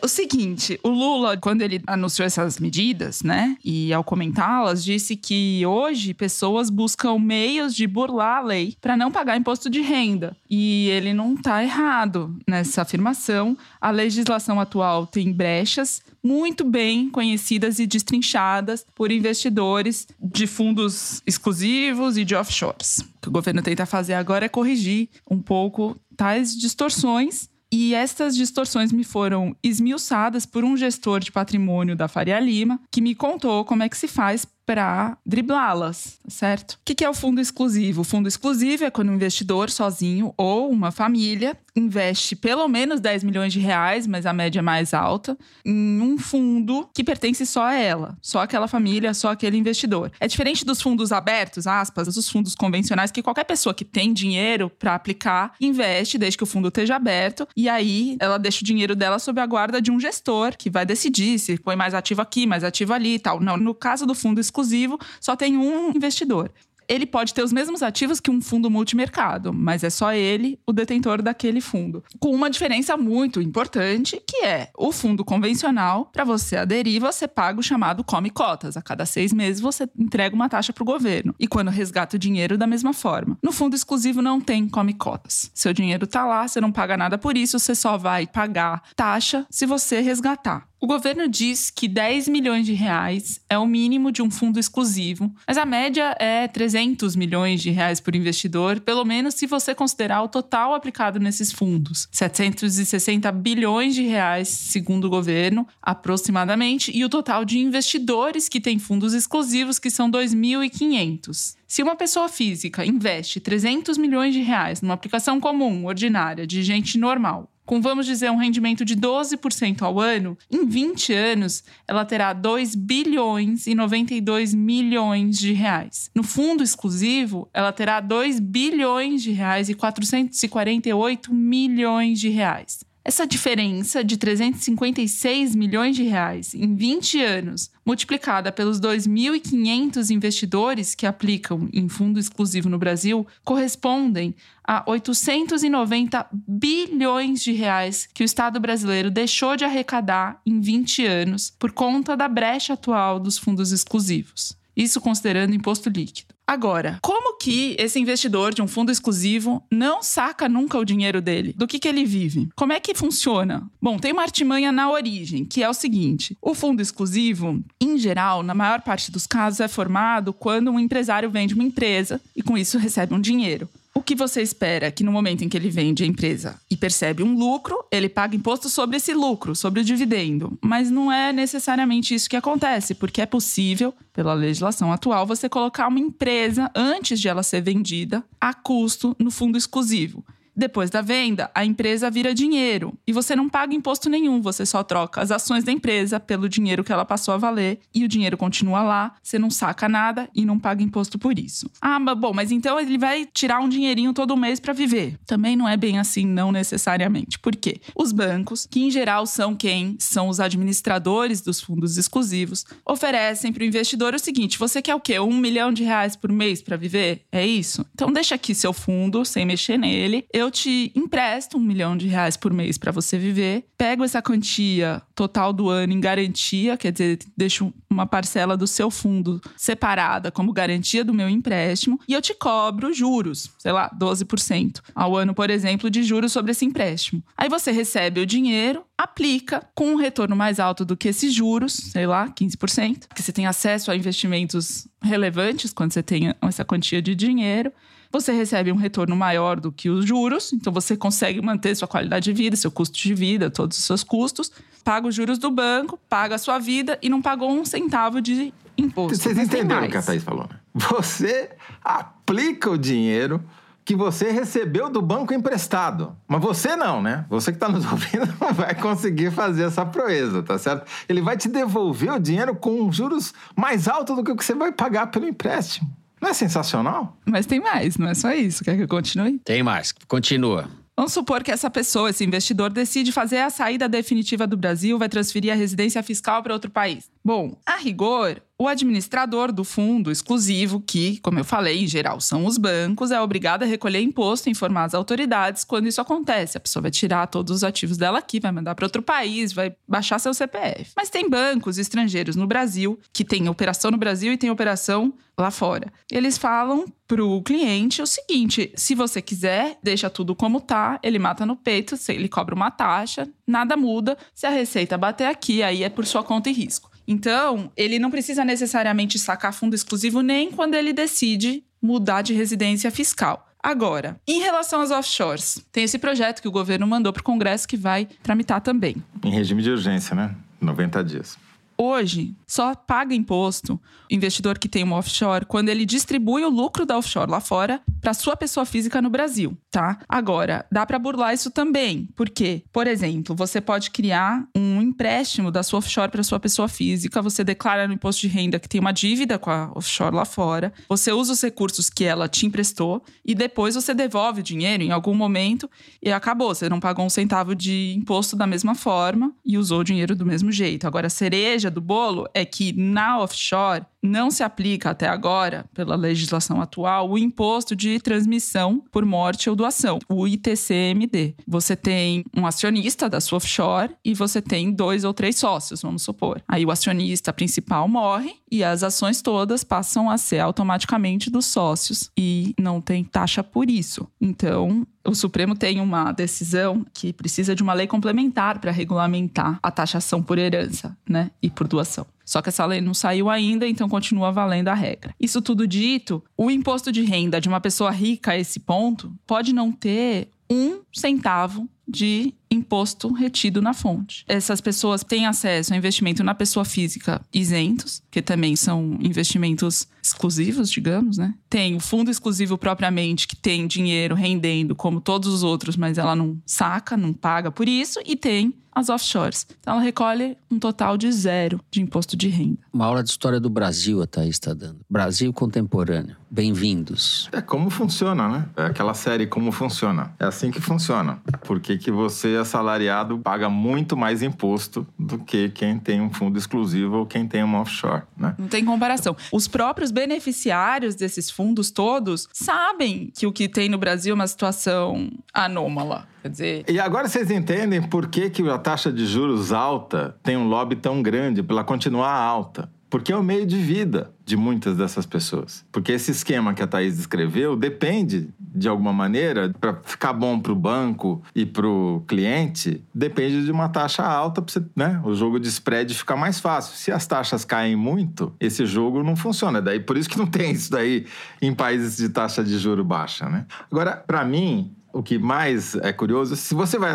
o seguinte, o Lula, quando ele anunciou essas medidas, né, e ao comentá-las, disse que hoje pessoas buscam meios de burlar a lei para não pagar imposto de renda. E ele não está errado nessa afirmação. A legislação atual tem brechas muito bem conhecidas e destrinchadas por investidores de fundos exclusivos e de offshores. O que o governo tenta fazer agora é corrigir um pouco tais distorções e estas distorções me foram esmiuçadas por um gestor de patrimônio da Faria Lima, que me contou como é que se faz para driblá-las, certo? O que é o fundo exclusivo? O fundo exclusivo é quando um investidor sozinho ou uma família investe pelo menos 10 milhões de reais, mas a média é mais alta, em um fundo que pertence só a ela, só aquela família, só aquele investidor. É diferente dos fundos abertos, aspas, dos fundos convencionais, que qualquer pessoa que tem dinheiro para aplicar investe desde que o fundo esteja aberto, e aí ela deixa o dinheiro dela sob a guarda de um gestor que vai decidir se põe mais ativo aqui, mais ativo ali e tal. Não, no caso do fundo exclusivo, exclusivo, só tem um investidor ele pode ter os mesmos ativos que um fundo multimercado, mas é só ele o detentor daquele fundo. Com uma diferença muito importante, que é o fundo convencional, para você aderir, você paga o chamado come cotas. A cada seis meses você entrega uma taxa para o governo. E quando resgata o dinheiro, da mesma forma. No fundo exclusivo não tem come cotas. Seu dinheiro está lá, você não paga nada por isso, você só vai pagar taxa se você resgatar. O governo diz que 10 milhões de reais é o mínimo de um fundo exclusivo, mas a média é 300 milhões de reais por investidor, pelo menos se você considerar o total aplicado nesses fundos. 760 bilhões de reais, segundo o governo, aproximadamente, e o total de investidores que têm fundos exclusivos, que são 2.500. Se uma pessoa física investe 300 milhões de reais numa aplicação comum, ordinária, de gente normal, com, vamos dizer, um rendimento de 12% ao ano, em 20 anos, ela terá 2 bilhões e 92 milhões de reais. No fundo exclusivo, ela terá 2 bilhões de reais e 448 milhões de reais. Essa diferença de 356 milhões de reais em 20 anos, multiplicada pelos 2.500 investidores que aplicam em fundo exclusivo no Brasil, correspondem a 890 bilhões de reais que o Estado brasileiro deixou de arrecadar em 20 anos por conta da brecha atual dos fundos exclusivos. Isso considerando imposto líquido. Agora, como que esse investidor de um fundo exclusivo não saca nunca o dinheiro dele? Do que, que ele vive? Como é que funciona? Bom, tem uma artimanha na origem, que é o seguinte: o fundo exclusivo, em geral, na maior parte dos casos, é formado quando um empresário vende uma empresa e com isso recebe um dinheiro. O que você espera que no momento em que ele vende a empresa e percebe um lucro, ele paga imposto sobre esse lucro, sobre o dividendo. Mas não é necessariamente isso que acontece, porque é possível, pela legislação atual, você colocar uma empresa antes de ela ser vendida a custo no fundo exclusivo. Depois da venda, a empresa vira dinheiro e você não paga imposto nenhum, você só troca as ações da empresa pelo dinheiro que ela passou a valer e o dinheiro continua lá, você não saca nada e não paga imposto por isso. Ah, mas bom, mas então ele vai tirar um dinheirinho todo mês para viver. Também não é bem assim, não necessariamente. Por quê? Os bancos, que em geral são quem são os administradores dos fundos exclusivos, oferecem para o investidor o seguinte: você quer o quê? Um milhão de reais por mês para viver? É isso? Então deixa aqui seu fundo sem mexer nele. Eu eu te empresto um milhão de reais por mês para você viver, pego essa quantia total do ano em garantia, quer dizer, deixo uma parcela do seu fundo separada como garantia do meu empréstimo e eu te cobro juros, sei lá, 12% ao ano, por exemplo, de juros sobre esse empréstimo. Aí você recebe o dinheiro, aplica com um retorno mais alto do que esses juros, sei lá, 15%, porque você tem acesso a investimentos relevantes quando você tem essa quantia de dinheiro você recebe um retorno maior do que os juros, então você consegue manter sua qualidade de vida, seu custo de vida, todos os seus custos, paga os juros do banco, paga a sua vida e não pagou um centavo de imposto. Vocês entenderam o que a Thaís falou, né? Você aplica o dinheiro que você recebeu do banco emprestado. Mas você não, né? Você que está nos <laughs> ouvindo não vai conseguir fazer essa proeza, tá certo? Ele vai te devolver o dinheiro com juros mais altos do que o que você vai pagar pelo empréstimo. Não é sensacional? Mas tem mais, não é só isso. Quer que eu continue? Tem mais. Continua. Vamos supor que essa pessoa, esse investidor, decide fazer a saída definitiva do Brasil, vai transferir a residência fiscal para outro país. Bom, a rigor, o administrador do fundo exclusivo, que, como eu falei, em geral são os bancos, é obrigado a recolher imposto e informar as autoridades quando isso acontece. A pessoa vai tirar todos os ativos dela aqui, vai mandar para outro país, vai baixar seu CPF. Mas tem bancos estrangeiros no Brasil que têm operação no Brasil e tem operação lá fora. Eles falam para o cliente o seguinte: se você quiser, deixa tudo como tá, ele mata no peito, ele cobra uma taxa, nada muda. Se a receita bater aqui, aí é por sua conta e risco. Então, ele não precisa necessariamente sacar fundo exclusivo nem quando ele decide mudar de residência fiscal. Agora, em relação às offshores, tem esse projeto que o governo mandou para o Congresso que vai tramitar também. Em regime de urgência, né? 90 dias. Hoje, só paga imposto o investidor que tem uma offshore quando ele distribui o lucro da offshore lá fora para sua pessoa física no Brasil, tá? Agora, dá para burlar isso também. Por quê? Por exemplo, você pode criar um empréstimo da sua offshore para sua pessoa física, você declara no imposto de renda que tem uma dívida com a offshore lá fora, você usa os recursos que ela te emprestou e depois você devolve o dinheiro em algum momento e acabou, você não pagou um centavo de imposto da mesma forma e usou o dinheiro do mesmo jeito. Agora, a do bolo é que na offshore não se aplica até agora, pela legislação atual, o imposto de transmissão por morte ou doação, o ITCMD. Você tem um acionista da sua offshore e você tem dois ou três sócios, vamos supor. Aí o acionista principal morre e as ações todas passam a ser automaticamente dos sócios e não tem taxa por isso. Então, o Supremo tem uma decisão que precisa de uma lei complementar para regulamentar a taxação por herança, né, e por doação. Só que essa lei não saiu ainda, então continua valendo a regra. Isso tudo dito, o imposto de renda de uma pessoa rica a esse ponto pode não ter um centavo de imposto retido na fonte. Essas pessoas têm acesso a investimento na pessoa física isentos, que também são investimentos exclusivos, digamos, né? Tem o fundo exclusivo propriamente, que tem dinheiro rendendo como todos os outros, mas ela não saca, não paga por isso, e tem as offshores. Então ela recolhe um total de zero de imposto de renda. Uma aula de história do Brasil a Thaís está dando. Brasil contemporâneo. Bem-vindos. É como funciona, né? É aquela série Como Funciona. É assim que funciona. Por que, que você, assalariado, paga muito mais imposto do que quem tem um fundo exclusivo ou quem tem uma offshore, né? Não tem comparação. Os próprios beneficiários desses fundos todos sabem que o que tem no Brasil é uma situação anômala. Quer dizer. E agora vocês entendem por que, que a taxa de juros alta tem um lobby tão grande para continuar alta. Porque é o meio de vida de muitas dessas pessoas. Porque esse esquema que a Thaís descreveu depende, de alguma maneira, para ficar bom para o banco e para o cliente, depende de uma taxa alta para né, o jogo de spread ficar mais fácil. Se as taxas caem muito, esse jogo não funciona. Daí por isso que não tem isso daí em países de taxa de juro baixa, né? Agora, para mim, o que mais é curioso, se você vai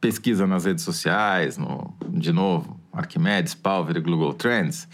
pesquisa nas redes sociais, no, de novo, Arquimedes, Palver, Google Trends,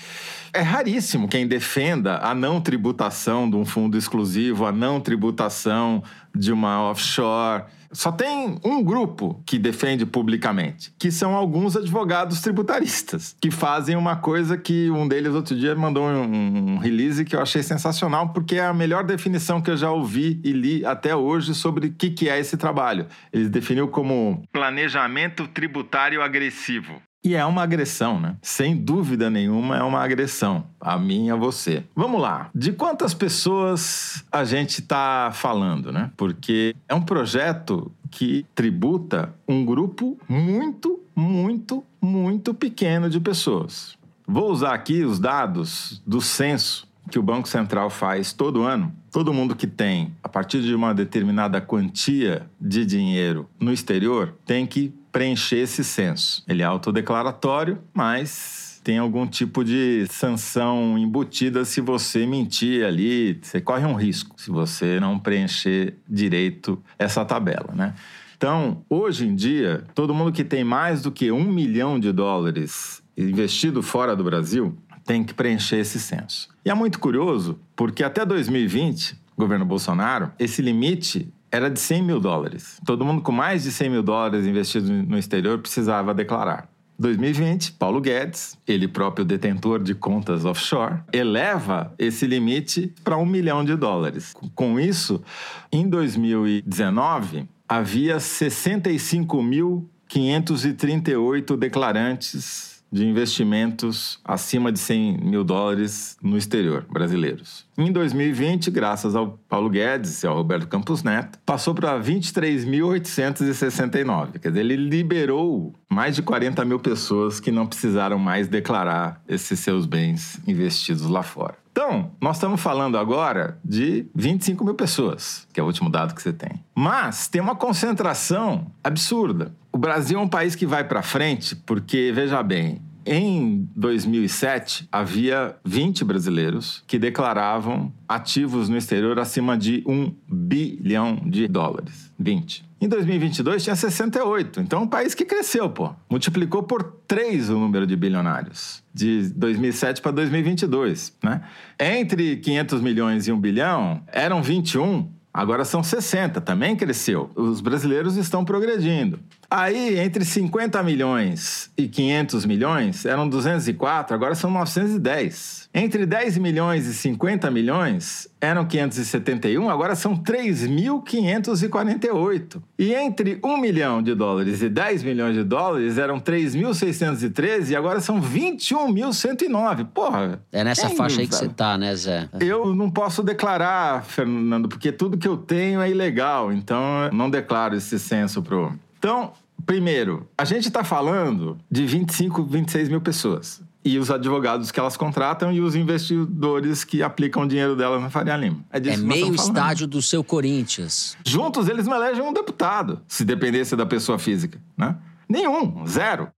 é raríssimo quem defenda a não tributação de um fundo exclusivo, a não tributação de uma offshore. Só tem um grupo que defende publicamente, que são alguns advogados tributaristas, que fazem uma coisa que um deles outro dia mandou um, release que eu achei sensacional, porque é a melhor definição que eu já ouvi e li até hoje sobre o que, que é esse trabalho. Ele definiu como planejamento tributário agressivo. E é uma agressão, né? Sem dúvida nenhuma é uma agressão. A mim e a você. Vamos lá. De quantas pessoas a gente está falando, né? Porque é um projeto que tributa um grupo muito, muito, muito pequeno de pessoas. Vou usar aqui os dados do censo que o Banco Central faz todo ano. Todo mundo que tem, a partir de uma determinada quantia de dinheiro no exterior, tem que preencher esse censo. Ele é autodeclaratório, mas tem algum tipo de sanção embutida se você mentir ali, você corre um risco se você não preencher direito essa tabela, né? Então, hoje em dia, todo mundo que tem mais do que um milhão de dólares investido fora do Brasil tem que preencher esse censo. E é muito curioso, porque até 2020, governo Bolsonaro, esse limite era de 100 mil dólares. Todo mundo com mais de 100 mil dólares investido no exterior precisava declarar. 2020, Paulo Guedes, ele próprio detentor de contas offshore, eleva esse limite para um milhão de dólares. Com isso, em 2019, havia 65.538 declarantes de investimentos acima de 100 mil dólares no exterior, brasileiros. Em 2020, graças ao Paulo Guedes e ao Roberto Campos Neto, passou para 23.869. Quer dizer, ele liberou mais de 40 mil pessoas que não precisaram mais declarar esses seus bens investidos lá fora. Então, nós estamos falando agora de 25 mil pessoas, que é o último dado que você tem. Mas tem uma concentração absurda. O Brasil é um país que vai para frente porque, veja bem, em 2007, havia 20 brasileiros que declaravam ativos no exterior acima de 1 bilhão de dólares. 20. Em 2022 tinha 68. Então, um país que cresceu, pô. Multiplicou por 3 o número de bilionários. De 2007 para 2022, né? Entre 500 milhões e 1 bilhão, eram 21. Agora são 60, também cresceu. Os brasileiros estão progredindo. Aí, entre 50 milhões e 500 milhões, eram 204, agora são 910. Entre 10 milhões e 50 milhões, eram 571, agora são 3.548. E entre 1 milhão de dólares e 10 milhões de dólares, eram 3.613 e agora são 21.109. Porra. É nessa faixa aí que você tá, né, Zé? Eu não posso declarar, Fernando, porque tudo que eu tenho é ilegal, então não declaro esse censo pro. Então, primeiro, a gente está falando de 25, 26 mil pessoas e os advogados que elas contratam e os investidores que aplicam o dinheiro delas na Faria Lima. É, é meio estádio do seu Corinthians. Juntos eles não elegem um deputado, se dependesse da pessoa física, né? Nenhum, zero.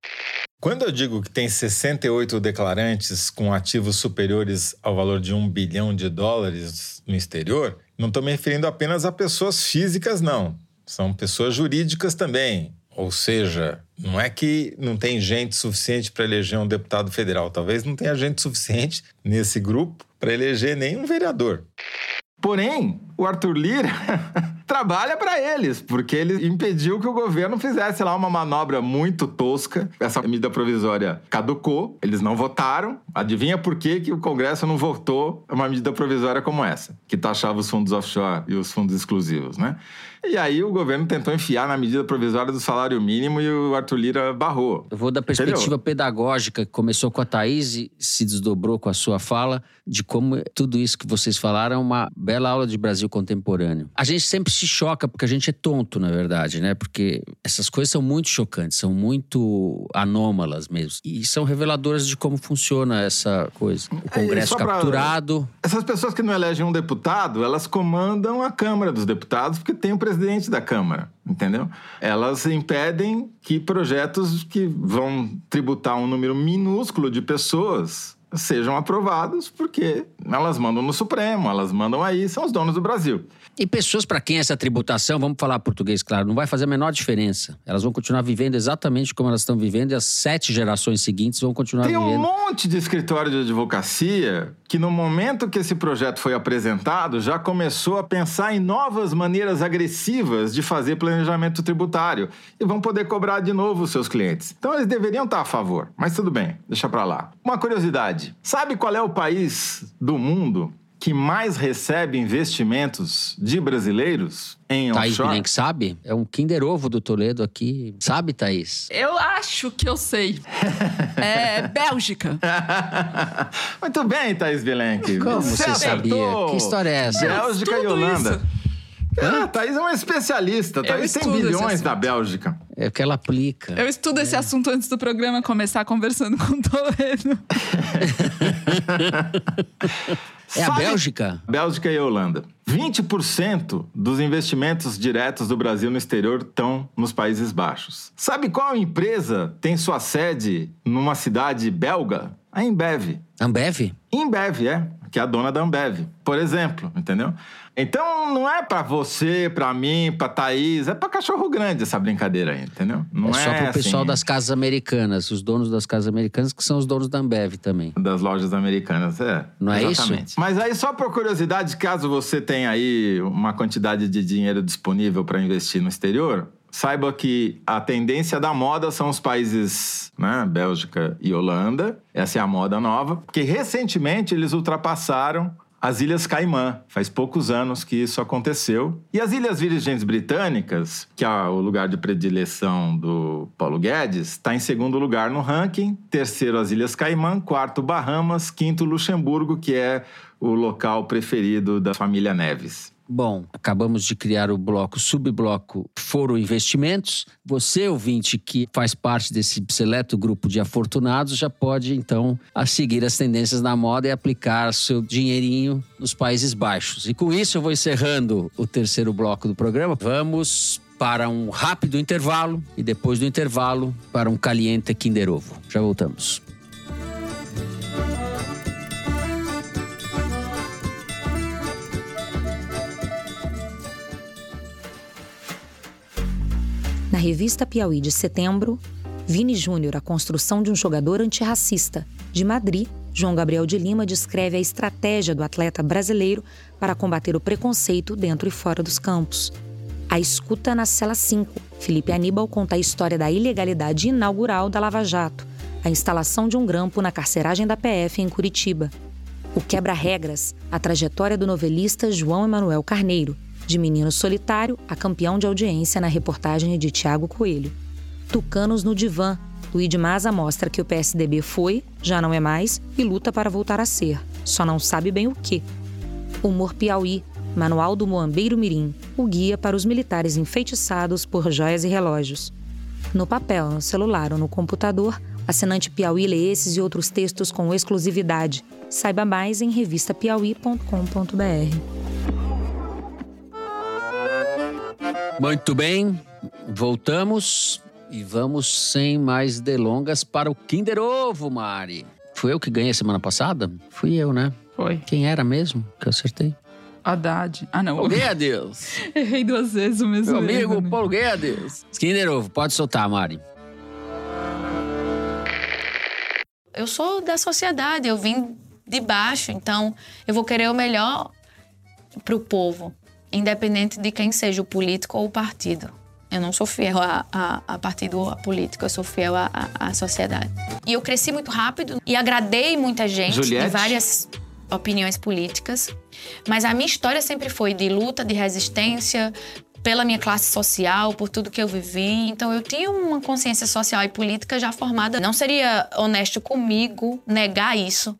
Quando eu digo que tem 68 declarantes com ativos superiores ao valor de um bilhão de dólares no exterior, não estou me referindo apenas a pessoas físicas, não. São pessoas jurídicas também. Ou seja, não é que não tem gente suficiente para eleger um deputado federal. Talvez não tenha gente suficiente nesse grupo para eleger nenhum vereador. Porém, o Arthur Lira <laughs> trabalha para eles, porque ele impediu que o governo fizesse lá uma manobra muito tosca. Essa medida provisória caducou, eles não votaram. Adivinha por que, que o Congresso não votou uma medida provisória como essa, que taxava os fundos offshore e os fundos exclusivos, né? E aí o governo tentou enfiar na medida provisória do salário mínimo e o Arthur Lira barrou. Eu vou da perspectiva pedagógica que começou com a Thaís e se desdobrou com a sua fala, de como tudo isso que vocês falaram é uma bela aula de Brasil contemporâneo. A gente sempre se choca porque a gente é tonto, na verdade, né? Porque essas coisas são muito chocantes, são muito anômalas mesmo. E são reveladoras de como funciona essa coisa. O Congresso só pra- capturado. Essas pessoas que não elegem um deputado, elas comandam a Câmara dos Deputados porque tem o presidente da Câmara, entendeu? Elas impedem que projetos que vão tributar um número minúsculo de pessoas sejam aprovados porque elas mandam no Supremo, elas mandam aí, são os donos do Brasil. E pessoas para quem essa tributação, vamos falar português, claro, não vai fazer a menor diferença. Elas vão continuar vivendo exatamente como elas estão vivendo e as sete gerações seguintes vão continuar Tem um vivendo. monte de escritório de advocacia que, no momento que esse projeto foi apresentado, já começou a pensar em novas maneiras agressivas de fazer planejamento tributário e vão poder cobrar de novo os seus clientes. Então, eles deveriam estar a favor, mas tudo bem, deixa pra lá. Uma curiosidade: sabe qual é o país do mundo que mais recebe investimentos de brasileiros em Thaís offshore? Bilenque sabe? É um Kinder Ovo do Toledo aqui. Sabe, Thaís? Eu acho que eu sei. É Bélgica. <laughs> Muito bem, Thaís Bilenque. Como você sabia? acertou. Que história é essa? Bélgica e Holanda. isso. Ah, Thaís é uma especialista. Thaís tem bilhões da Bélgica. É que ela aplica. Eu estudo esse assunto antes do programa começar conversando <laughs> com o Toledo. É a Bélgica? Bélgica e Holanda. 20% dos investimentos diretos do Brasil no exterior estão nos Países Baixos. Sabe qual empresa tem sua sede numa cidade belga? A Embev. Ambev? Embev, é, que é a dona da Ambev, por exemplo, entendeu? Então não é pra você, pra mim, pra Thaís, é pra cachorro grande essa brincadeira aí, entendeu? Não é só pro pessoal assim, das casas americanas, os donos das casas americanas, que são os donos da Ambev também. das lojas americanas, é. Não é exatamente. Mas aí só por curiosidade, caso você tenha aí uma quantidade de dinheiro disponível para investir no exterior, saiba que a tendência da moda são os países, né, Bélgica e Holanda. Essa é a moda nova, porque recentemente eles ultrapassaram as Ilhas Caimã. Faz poucos anos que isso aconteceu. E as Ilhas Virgens Britânicas, que é o lugar de predileção do Paulo Guedes, está em segundo lugar no ranking. Terceiro, as Ilhas Caimã. Quarto, Bahamas. Quinto, Luxemburgo, que é o local preferido da família Neves. Bom, acabamos de criar o bloco, subbloco Foro Investimentos. Você, ouvinte, que faz parte desse seleto grupo de afortunados, já pode, então, seguir as tendências na moda e aplicar seu dinheirinho nos Países Baixos. E com isso, eu vou encerrando o terceiro bloco do programa. Vamos para um rápido intervalo e depois do intervalo para um caliente Kinder Ovo. Já voltamos. Na revista Piauí de setembro, Vini Júnior, a construção de um jogador antirracista. De Madrid, João Gabriel de Lima descreve a estratégia do atleta brasileiro para combater o preconceito dentro e fora dos campos. A escuta na cela 5. Felipe Aníbal conta a história da ilegalidade inaugural da Lava Jato, a instalação de um grampo na carceragem da PF em Curitiba. O Quebra-Regras, a trajetória do novelista João Emanuel Carneiro, de menino solitário a campeão de audiência na reportagem de Tiago Coelho. Tucanos no Divã, Luiz Maza mostra que o PSDB foi, já não é mais, e luta para voltar a ser, só não sabe bem o que. Humor Piauí, Manual do Moambeiro Mirim, o guia para os militares enfeitiçados por joias e relógios. No papel, no celular ou no computador, assinante Piauí lê esses e outros textos com exclusividade. Saiba mais em revistapiauí.com.br. Muito bem, voltamos e vamos sem mais delongas para o Kinder Ovo, Mari. Fui eu que ganhei semana passada? Fui eu, né? Foi. Quem era mesmo que eu acertei? Haddad. Ah, não. Paulo Guedes! <laughs> Errei duas vezes o mesmo Meu erro, amigo né? Paulo Guedes! Kinder Ovo, pode soltar, Mari. Eu sou da sociedade, eu vim de baixo, então eu vou querer o melhor para o povo, independente de quem seja o político ou o partido. Eu não sou fiel a, a, a partido ou a político, eu sou fiel à sociedade. E eu cresci muito rápido e agradei muita gente Juliette? de várias opiniões políticas, mas a minha história sempre foi de luta, de resistência, pela minha classe social, por tudo que eu vivi. Então eu tinha uma consciência social e política já formada. Não seria honesto comigo negar isso.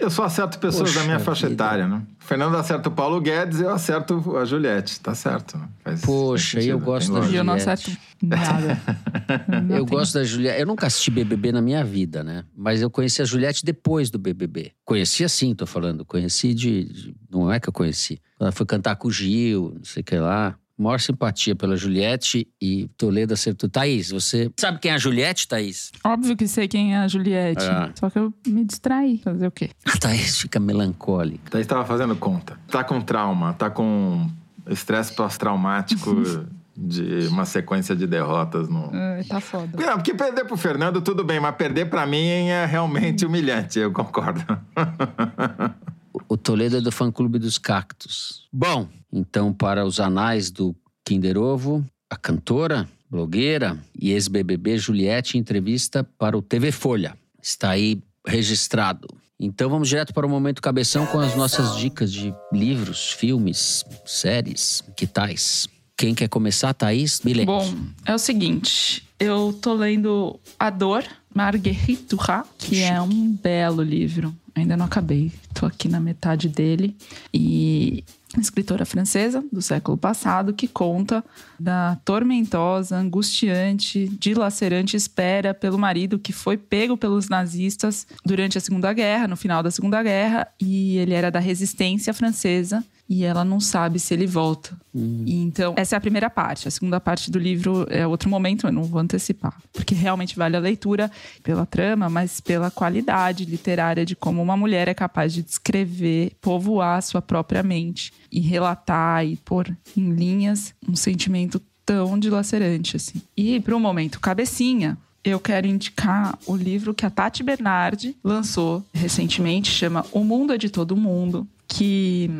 Eu só acerto pessoas Poxa da minha faixa vida. etária, né? O Fernando acerta o Paulo Guedes, eu acerto a Juliette. Tá certo. né? Faz Poxa, sentido, eu gosto da lógica. E eu não Juliette. acerto nada. <laughs> Não Eu tem- gosto da Juliette. Eu nunca assisti BBB na minha vida, né? Mas eu conheci a Juliette depois do BBB. Conheci assim, tô falando. Conheci de, de- Não é que eu conheci. Ela foi cantar com o Gil, não sei o que lá. Maior simpatia pela Juliette e Toledo acertou. Thaís, você sabe quem é a Juliette, Thaís? Óbvio que sei quem é a Juliette. Ah. Só que eu me distraí. Fazer o quê? A Thaís fica melancólica. Daí estava fazendo conta. Tá com trauma, tá com estresse pós-traumático <laughs> de uma sequência de derrotas no. Ah, tá foda. Não, porque perder pro Fernando tudo bem, mas perder pra mim é realmente humilhante, eu concordo. <laughs> O Toledo é do fã-clube dos cactos. Bom, então para os anais do Kinder Ovo, a cantora, blogueira e ex-BBB Juliette entrevista para o TV Folha. Está aí registrado. Então vamos direto para o momento cabeção com as nossas dicas de livros, filmes, séries, que tais? Quem quer começar, Thaís? Bilhete. Bom, é o seguinte. Eu tô lendo A Dor, Marguerite Duras, que é um belo livro. Ainda não acabei. Tô aqui na metade dele. E escritora francesa do século passado que conta da tormentosa, angustiante, dilacerante espera pelo marido que foi pego pelos nazistas durante a Segunda Guerra, no final da Segunda Guerra, e ele era da resistência francesa e ela não sabe se ele volta. E então, essa é a primeira parte. A segunda parte do livro é outro momento, eu não vou antecipar, porque realmente vale a leitura pela trama, mas pela qualidade literária de como uma mulher é capaz de descrever, povoar sua própria mente e relatar e pôr em linhas um sentimento tão dilacerante assim. E para o momento cabecinha, eu quero indicar o livro que a Tati Bernardi lançou recentemente, chama O Mundo é de Todo Mundo, que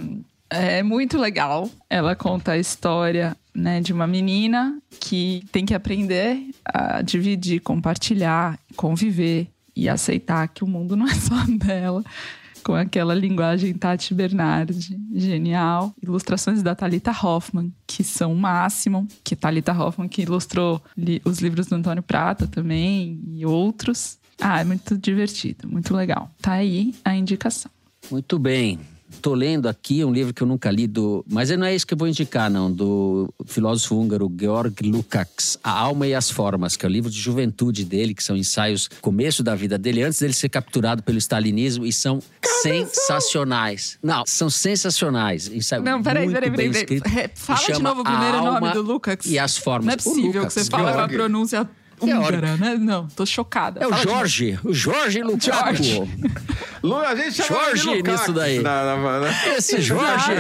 é muito legal. Ela conta a história né, de uma menina que tem que aprender a dividir, compartilhar, conviver e aceitar que o mundo não é só <laughs> dela. Com aquela linguagem Tati Bernardi, genial. Ilustrações da Talita Hoffman, que são o máximo. Que Talita Hoffman que ilustrou li- os livros do Antônio Prata também e outros. Ah, é muito divertido, muito legal. Tá aí a indicação. Muito bem. Tô lendo aqui um livro que eu nunca li do, mas não é isso que eu vou indicar não, do filósofo húngaro Georg Lukács, A Alma e as Formas, que é o livro de juventude dele, que são ensaios começo da vida dele antes dele ser capturado pelo stalinismo e são sensacionais. Não, são sensacionais. Ensaio Não, peraí, muito peraí, peraí. escrito, peraí. que Fala de novo o primeiro nome do Lucas. E as Formas. Não é possível que Lukács, você fala com a Georg. pronúncia húngara, né? Não, tô chocada. É o Fala de. Jorge, o Jorge Lukaku. Jorge. Lu, a gente chama Jorge de Lukács nisso daí. na- na- na- Esse Jorge.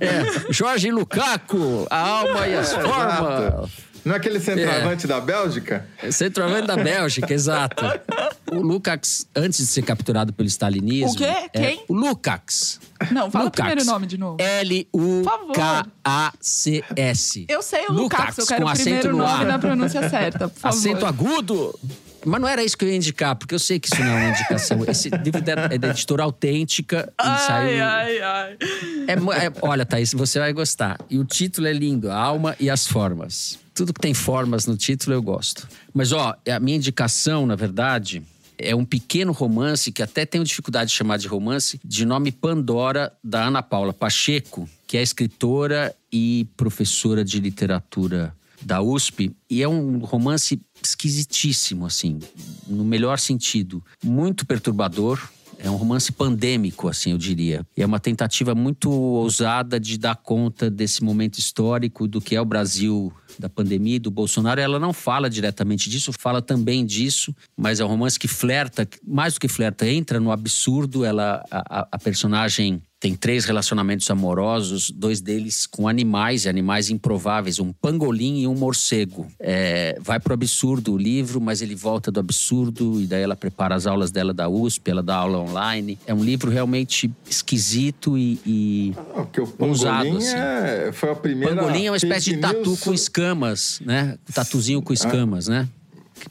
é, Jorge Lukaku, a alma e as formas. Não é aquele centroavante da Bélgica? Centroavante da Bélgica, <laughs> exato. O Lukács, antes de ser capturado pelo stalinismo. O quê? é- Quem? o Lukács. Não, fala o primeiro nome de novo. L-U-K-A-C-S. Eu sei o Lukács, eu quero o primeiro no nome na pronúncia certa, por favor. Acento agudo. Mas não era isso que eu ia indicar, porque eu sei que isso não é uma indicação. Esse livro é da editora autêntica. Ai, saiu- ai, ai. É é- olha, Thaís, você vai gostar. E o título é lindo: A Alma e as Formas. Tudo que tem formas no título eu gosto. Mas, ó, a minha indicação, na verdade, é um pequeno romance que até tenho dificuldade de chamar de romance, de nome Pandora, da Ana Paula Pacheco, que é escritora e professora de literatura da USP. E é um romance esquisitíssimo, assim, no melhor sentido. Muito perturbador, é um romance pandêmico, assim, eu diria. E é uma tentativa muito ousada de dar conta desse momento histórico do que é o Brasil da pandemia e do Bolsonaro. Ela não fala diretamente disso, fala também disso, mas é um romance que flerta, mais do que flerta, entra no absurdo. Ela, a, a- personagem tem três relacionamentos amorosos, dois deles com animais, animais improváveis, um pangolim e um morcego. É, vai pro absurdo o livro, mas ele volta do absurdo e daí ela prepara as aulas dela da USP, ela dá aula online. É um livro realmente esquisito e, e Não, porque o pangolim assim. é, foi a primeira. pangolim é uma espécie de tatu com escamas, né? Tatuzinho com escamas, né?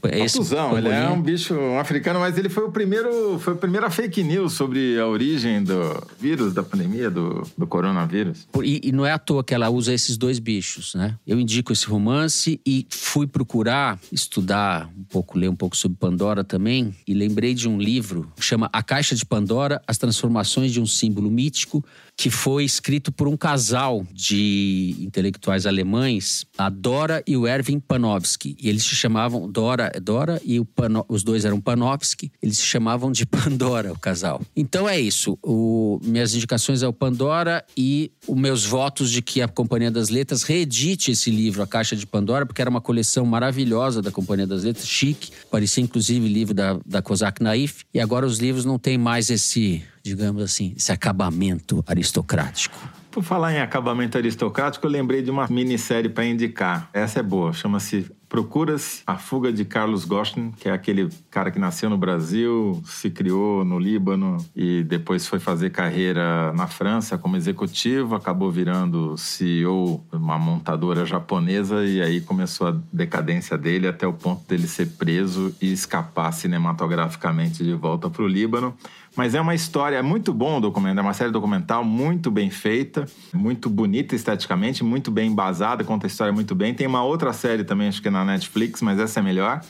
É esse ele é um bicho um africano, mas ele foi o primeiro, foi a primeira fake news sobre a origem do vírus, da pandemia, do, do coronavírus. E, e não é à toa que ela usa esses dois bichos, né? Eu indico esse romance e fui procurar estudar um pouco, ler um pouco sobre Pandora também. E lembrei de um livro que chama A Caixa de Pandora: As Transformações de um Símbolo Mítico, que foi escrito por um casal de intelectuais alemães, a Dora e o Erwin Panofsky. E eles se chamavam Dora, Dora e o Pano, os dois eram Panofsky. Eles se chamavam de <laughs> Pandora, o casal. Então é isso. O, minhas indicações é o Pandora e os meus votos de que a Companhia das Letras reedite esse livro, A Caixa de Pandora, porque era uma coleção maravilhosa da Companhia das Letras, chique. Parecia inclusive livro da, da Kozak Naif. E agora os livros não têm mais esse, digamos assim, esse acabamento aristocrático. Por falar em acabamento aristocrático, eu lembrei de uma minissérie para indicar. Essa é boa, chama-se Procuras a Fuga de Carlos Ghosn, que é aquele cara que nasceu no Brasil, se criou no Líbano e depois foi fazer carreira na França como executivo, acabou virando CEO de uma montadora japonesa e aí começou a decadência dele até o ponto dele ser preso e escapar cinematograficamente de volta para o Líbano. Mas é uma história, é muito bom o documento, é uma série documental muito bem feita, muito bonita esteticamente, muito bem embasada, conta a história muito bem. Tem uma outra série também, acho que é na Netflix, mas essa é melhor.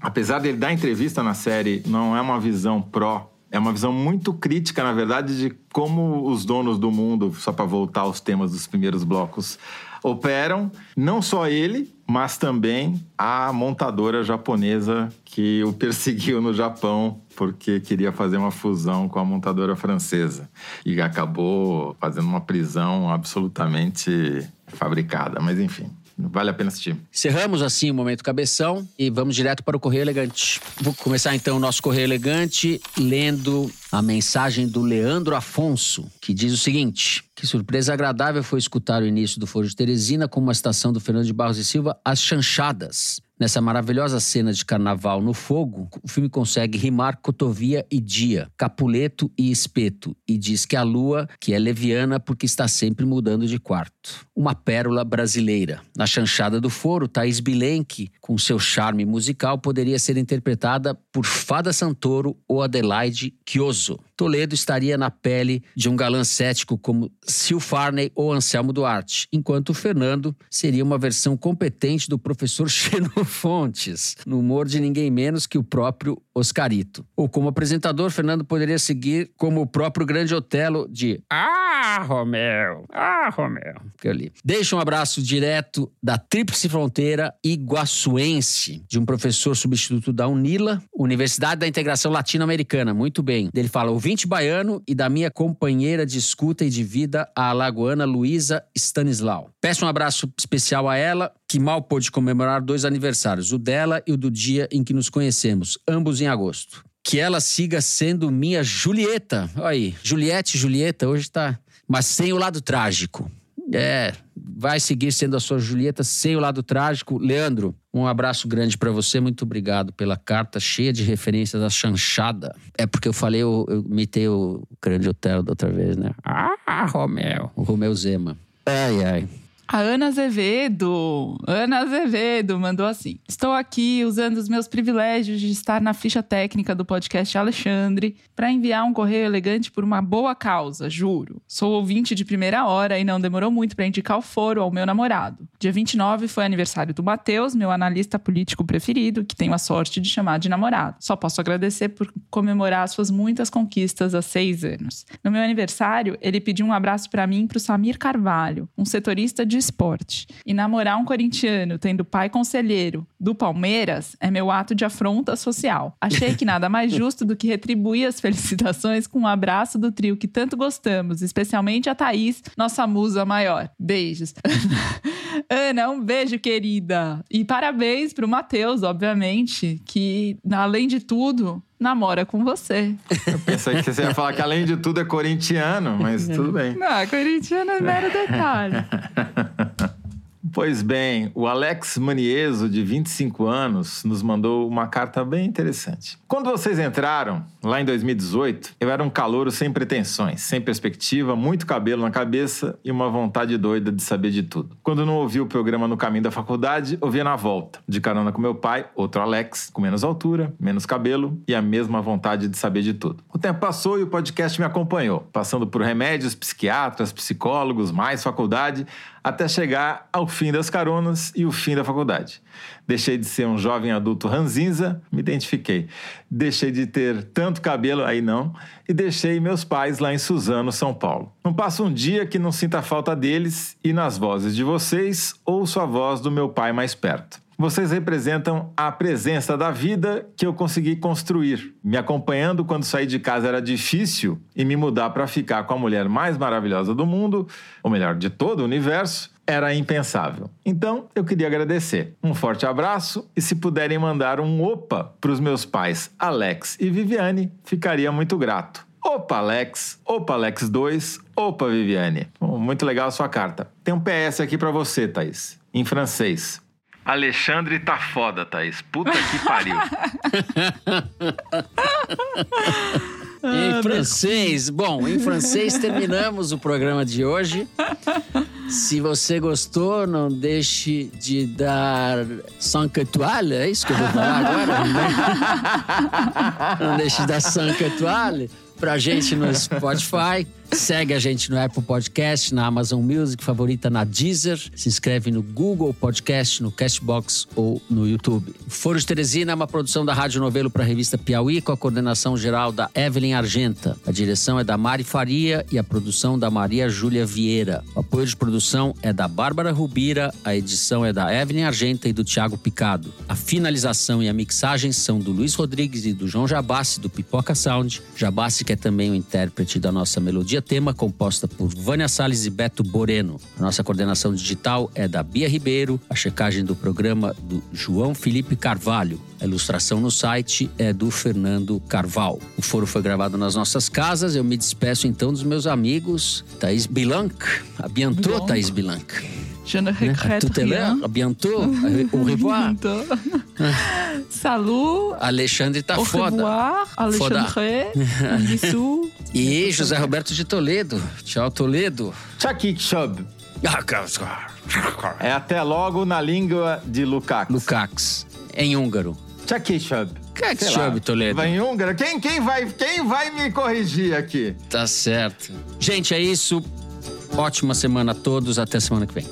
Apesar dele dar entrevista na série, não é uma visão pró, é uma visão muito crítica, na verdade, de como os donos do mundo, só para voltar aos temas dos primeiros blocos, operam. Não só ele, mas também a montadora japonesa que o perseguiu no Japão porque queria fazer uma fusão com a montadora francesa e acabou fazendo uma prisão absolutamente fabricada. Mas enfim, vale a pena assistir. Encerramos assim o momento cabeção e vamos direto para o Correio Elegante. Vou começar então o nosso Correio Elegante lendo a mensagem do Leandro Afonso, que diz o seguinte: Que surpresa agradável foi escutar o início do Foro de Teresina com uma estação do Fernando de Barros e Silva, As Chanchadas. Nessa maravilhosa cena de carnaval no fogo, o filme consegue rimar cotovia e dia, capuleto e espeto, e diz que a lua, que é leviana porque está sempre mudando de quarto. Uma pérola brasileira. Na chanchada do foro, Thaís Bilenque, com seu charme musical, poderia ser interpretada por Fada Santoro ou Adelaide Chioso. Toledo estaria na pele de um galã cético como Sil Farney ou Anselmo Duarte, enquanto Fernando seria uma versão competente do professor <laughs> Xenofontes, no humor de ninguém menos que o próprio Oscarito. Ou como apresentador, Fernando poderia seguir como o próprio grande Otelo de Ah, Romeu! Ah, Romeu! Que eu li. Deixa um abraço direto da Tríplice Fronteira Iguaçuense, de um professor substituto da UNILA, Universidade da Integração Latino-Americana. Muito bem. Ele fala ouvinte baiano e da minha companheira de escuta e de vida, a alagoana Luísa Stanislau. Peço um abraço especial a ela, que mal pôde comemorar dois aniversários, o dela e o do dia em que nos conhecemos, ambos em agosto. Que ela siga sendo minha Julieta. Olha aí, Juliette, Julieta, hoje tá. Mas sem o lado trágico. É, vai seguir sendo a sua Julieta sem o lado trágico. Leandro, um abraço grande para você. Muito obrigado pela carta cheia de referências da chanchada. É porque eu falei, eu, eu imitei o grande hotel da outra vez, né? Ah, Romeu. O Romeu Zema. Ai, ai. A Ana Azevedo, Ana Azevedo mandou assim: Estou aqui usando os meus privilégios de estar na ficha técnica do podcast Alexandre para enviar um correio elegante por uma boa causa, juro. Sou ouvinte de primeira hora e não demorou muito para indicar o foro ao meu namorado. Dia 29 foi aniversário do Matheus, meu analista político preferido, que tenho a sorte de chamar de namorado. Só posso agradecer por comemorar suas muitas conquistas há seis anos. No meu aniversário, ele pediu um abraço para mim e para o Samir Carvalho, um setorista de esporte. E namorar um corintiano tendo pai conselheiro do Palmeiras é meu ato de afronta social. Achei que nada mais justo do que retribuir as felicitações com um abraço do trio que tanto gostamos, especialmente a Thaís, nossa musa maior. Beijos. <laughs> Ana, um beijo, querida. E parabéns pro Matheus, obviamente, que, além de tudo, namora com você. Eu pensei que você ia falar que além de tudo é corintiano, mas tudo bem. Não, corintiano é mero detalhe. <laughs> Pois bem, o Alex Manieso, de 25 anos, nos mandou uma carta bem interessante. Quando vocês entraram, lá em 2018, eu era um calouro sem pretensões, sem perspectiva, muito cabelo na cabeça e uma vontade doida de saber de tudo. Quando não ouvi o programa no caminho da faculdade, ouvia na volta, de carona com meu pai, outro Alex, com menos altura, menos cabelo e a mesma vontade de saber de tudo. O tempo passou e o podcast me acompanhou, passando por remédios, psiquiatras, psicólogos, mais faculdade, até chegar ao fim das caronas e o fim da faculdade. Deixei de ser um jovem adulto ranzinza, me identifiquei. Deixei de ter tanto cabelo, aí não, e deixei meus pais lá em Suzano, São Paulo. Não passa um dia que não sinta falta deles e nas vozes de vocês ouço a voz do meu pai mais perto. Vocês representam a presença da vida que eu consegui construir. Me acompanhando quando sair de casa era difícil e me mudar para ficar com a mulher mais maravilhosa do mundo, ou melhor, de todo o universo, era impensável. Então, eu queria agradecer. Um forte abraço e se puderem mandar um opa para os meus pais Alex e Viviane, ficaria muito grato. Opa, Alex. Opa, Alex 2. Opa, Viviane. Muito legal a sua carta. Tem um PS aqui para você, Thaís, em francês. Alexandre tá foda, Thaís. Puta que pariu. <laughs> em francês. Bom, em francês terminamos o programa de hoje. Se você gostou, não deixe de dar 5 étoiles. É isso que eu vou falar agora? <laughs> não deixe de dar 5 étoiles pra gente no Spotify. Segue a gente no Apple Podcast, na Amazon Music, favorita na Deezer. Se inscreve no Google Podcast, no Castbox ou no YouTube. Foro de Teresina é uma produção da Rádio Novelo para a revista Piauí, com a coordenação geral da Evelyn Argenta. A direção é da Mari Faria e a produção da Maria Júlia Vieira. O apoio de produção é da Bárbara Rubira, a edição é da Evelyn Argenta e do Tiago Picado. A finalização e a mixagem são do Luiz Rodrigues e do João Jabassi, do Pipoca Sound. Jabassi, que é também o intérprete da nossa melodia tema, composta por Vânia Salles e Beto Boreno. A nossa coordenação digital é da Bia Ribeiro, a checagem do programa do João Felipe Carvalho. A ilustração no site é do Fernando Carval. O foro foi gravado nas nossas casas. Eu me despeço então dos meus amigos. Thaís Bilanc. A bientôt, Thaís Bilanc. Je ne regrette Tout à l'heure, rien. à bientôt, au <laughs> revoir. Salut. Alexandre tá Au foda. revoir. Alexandre. Um bisou. <laughs> E José Roberto de Toledo. Tchau, Toledo. Tchakikshub. Ah, É até logo na língua de Lukács. Lukács, em húngaro. Tchakikshub. Kakshub, Toledo. Vai em húngaro? Quem, quem, vai, quem vai me corrigir aqui? Tá certo. Gente, é isso. Ótima semana a todos. Até semana que vem.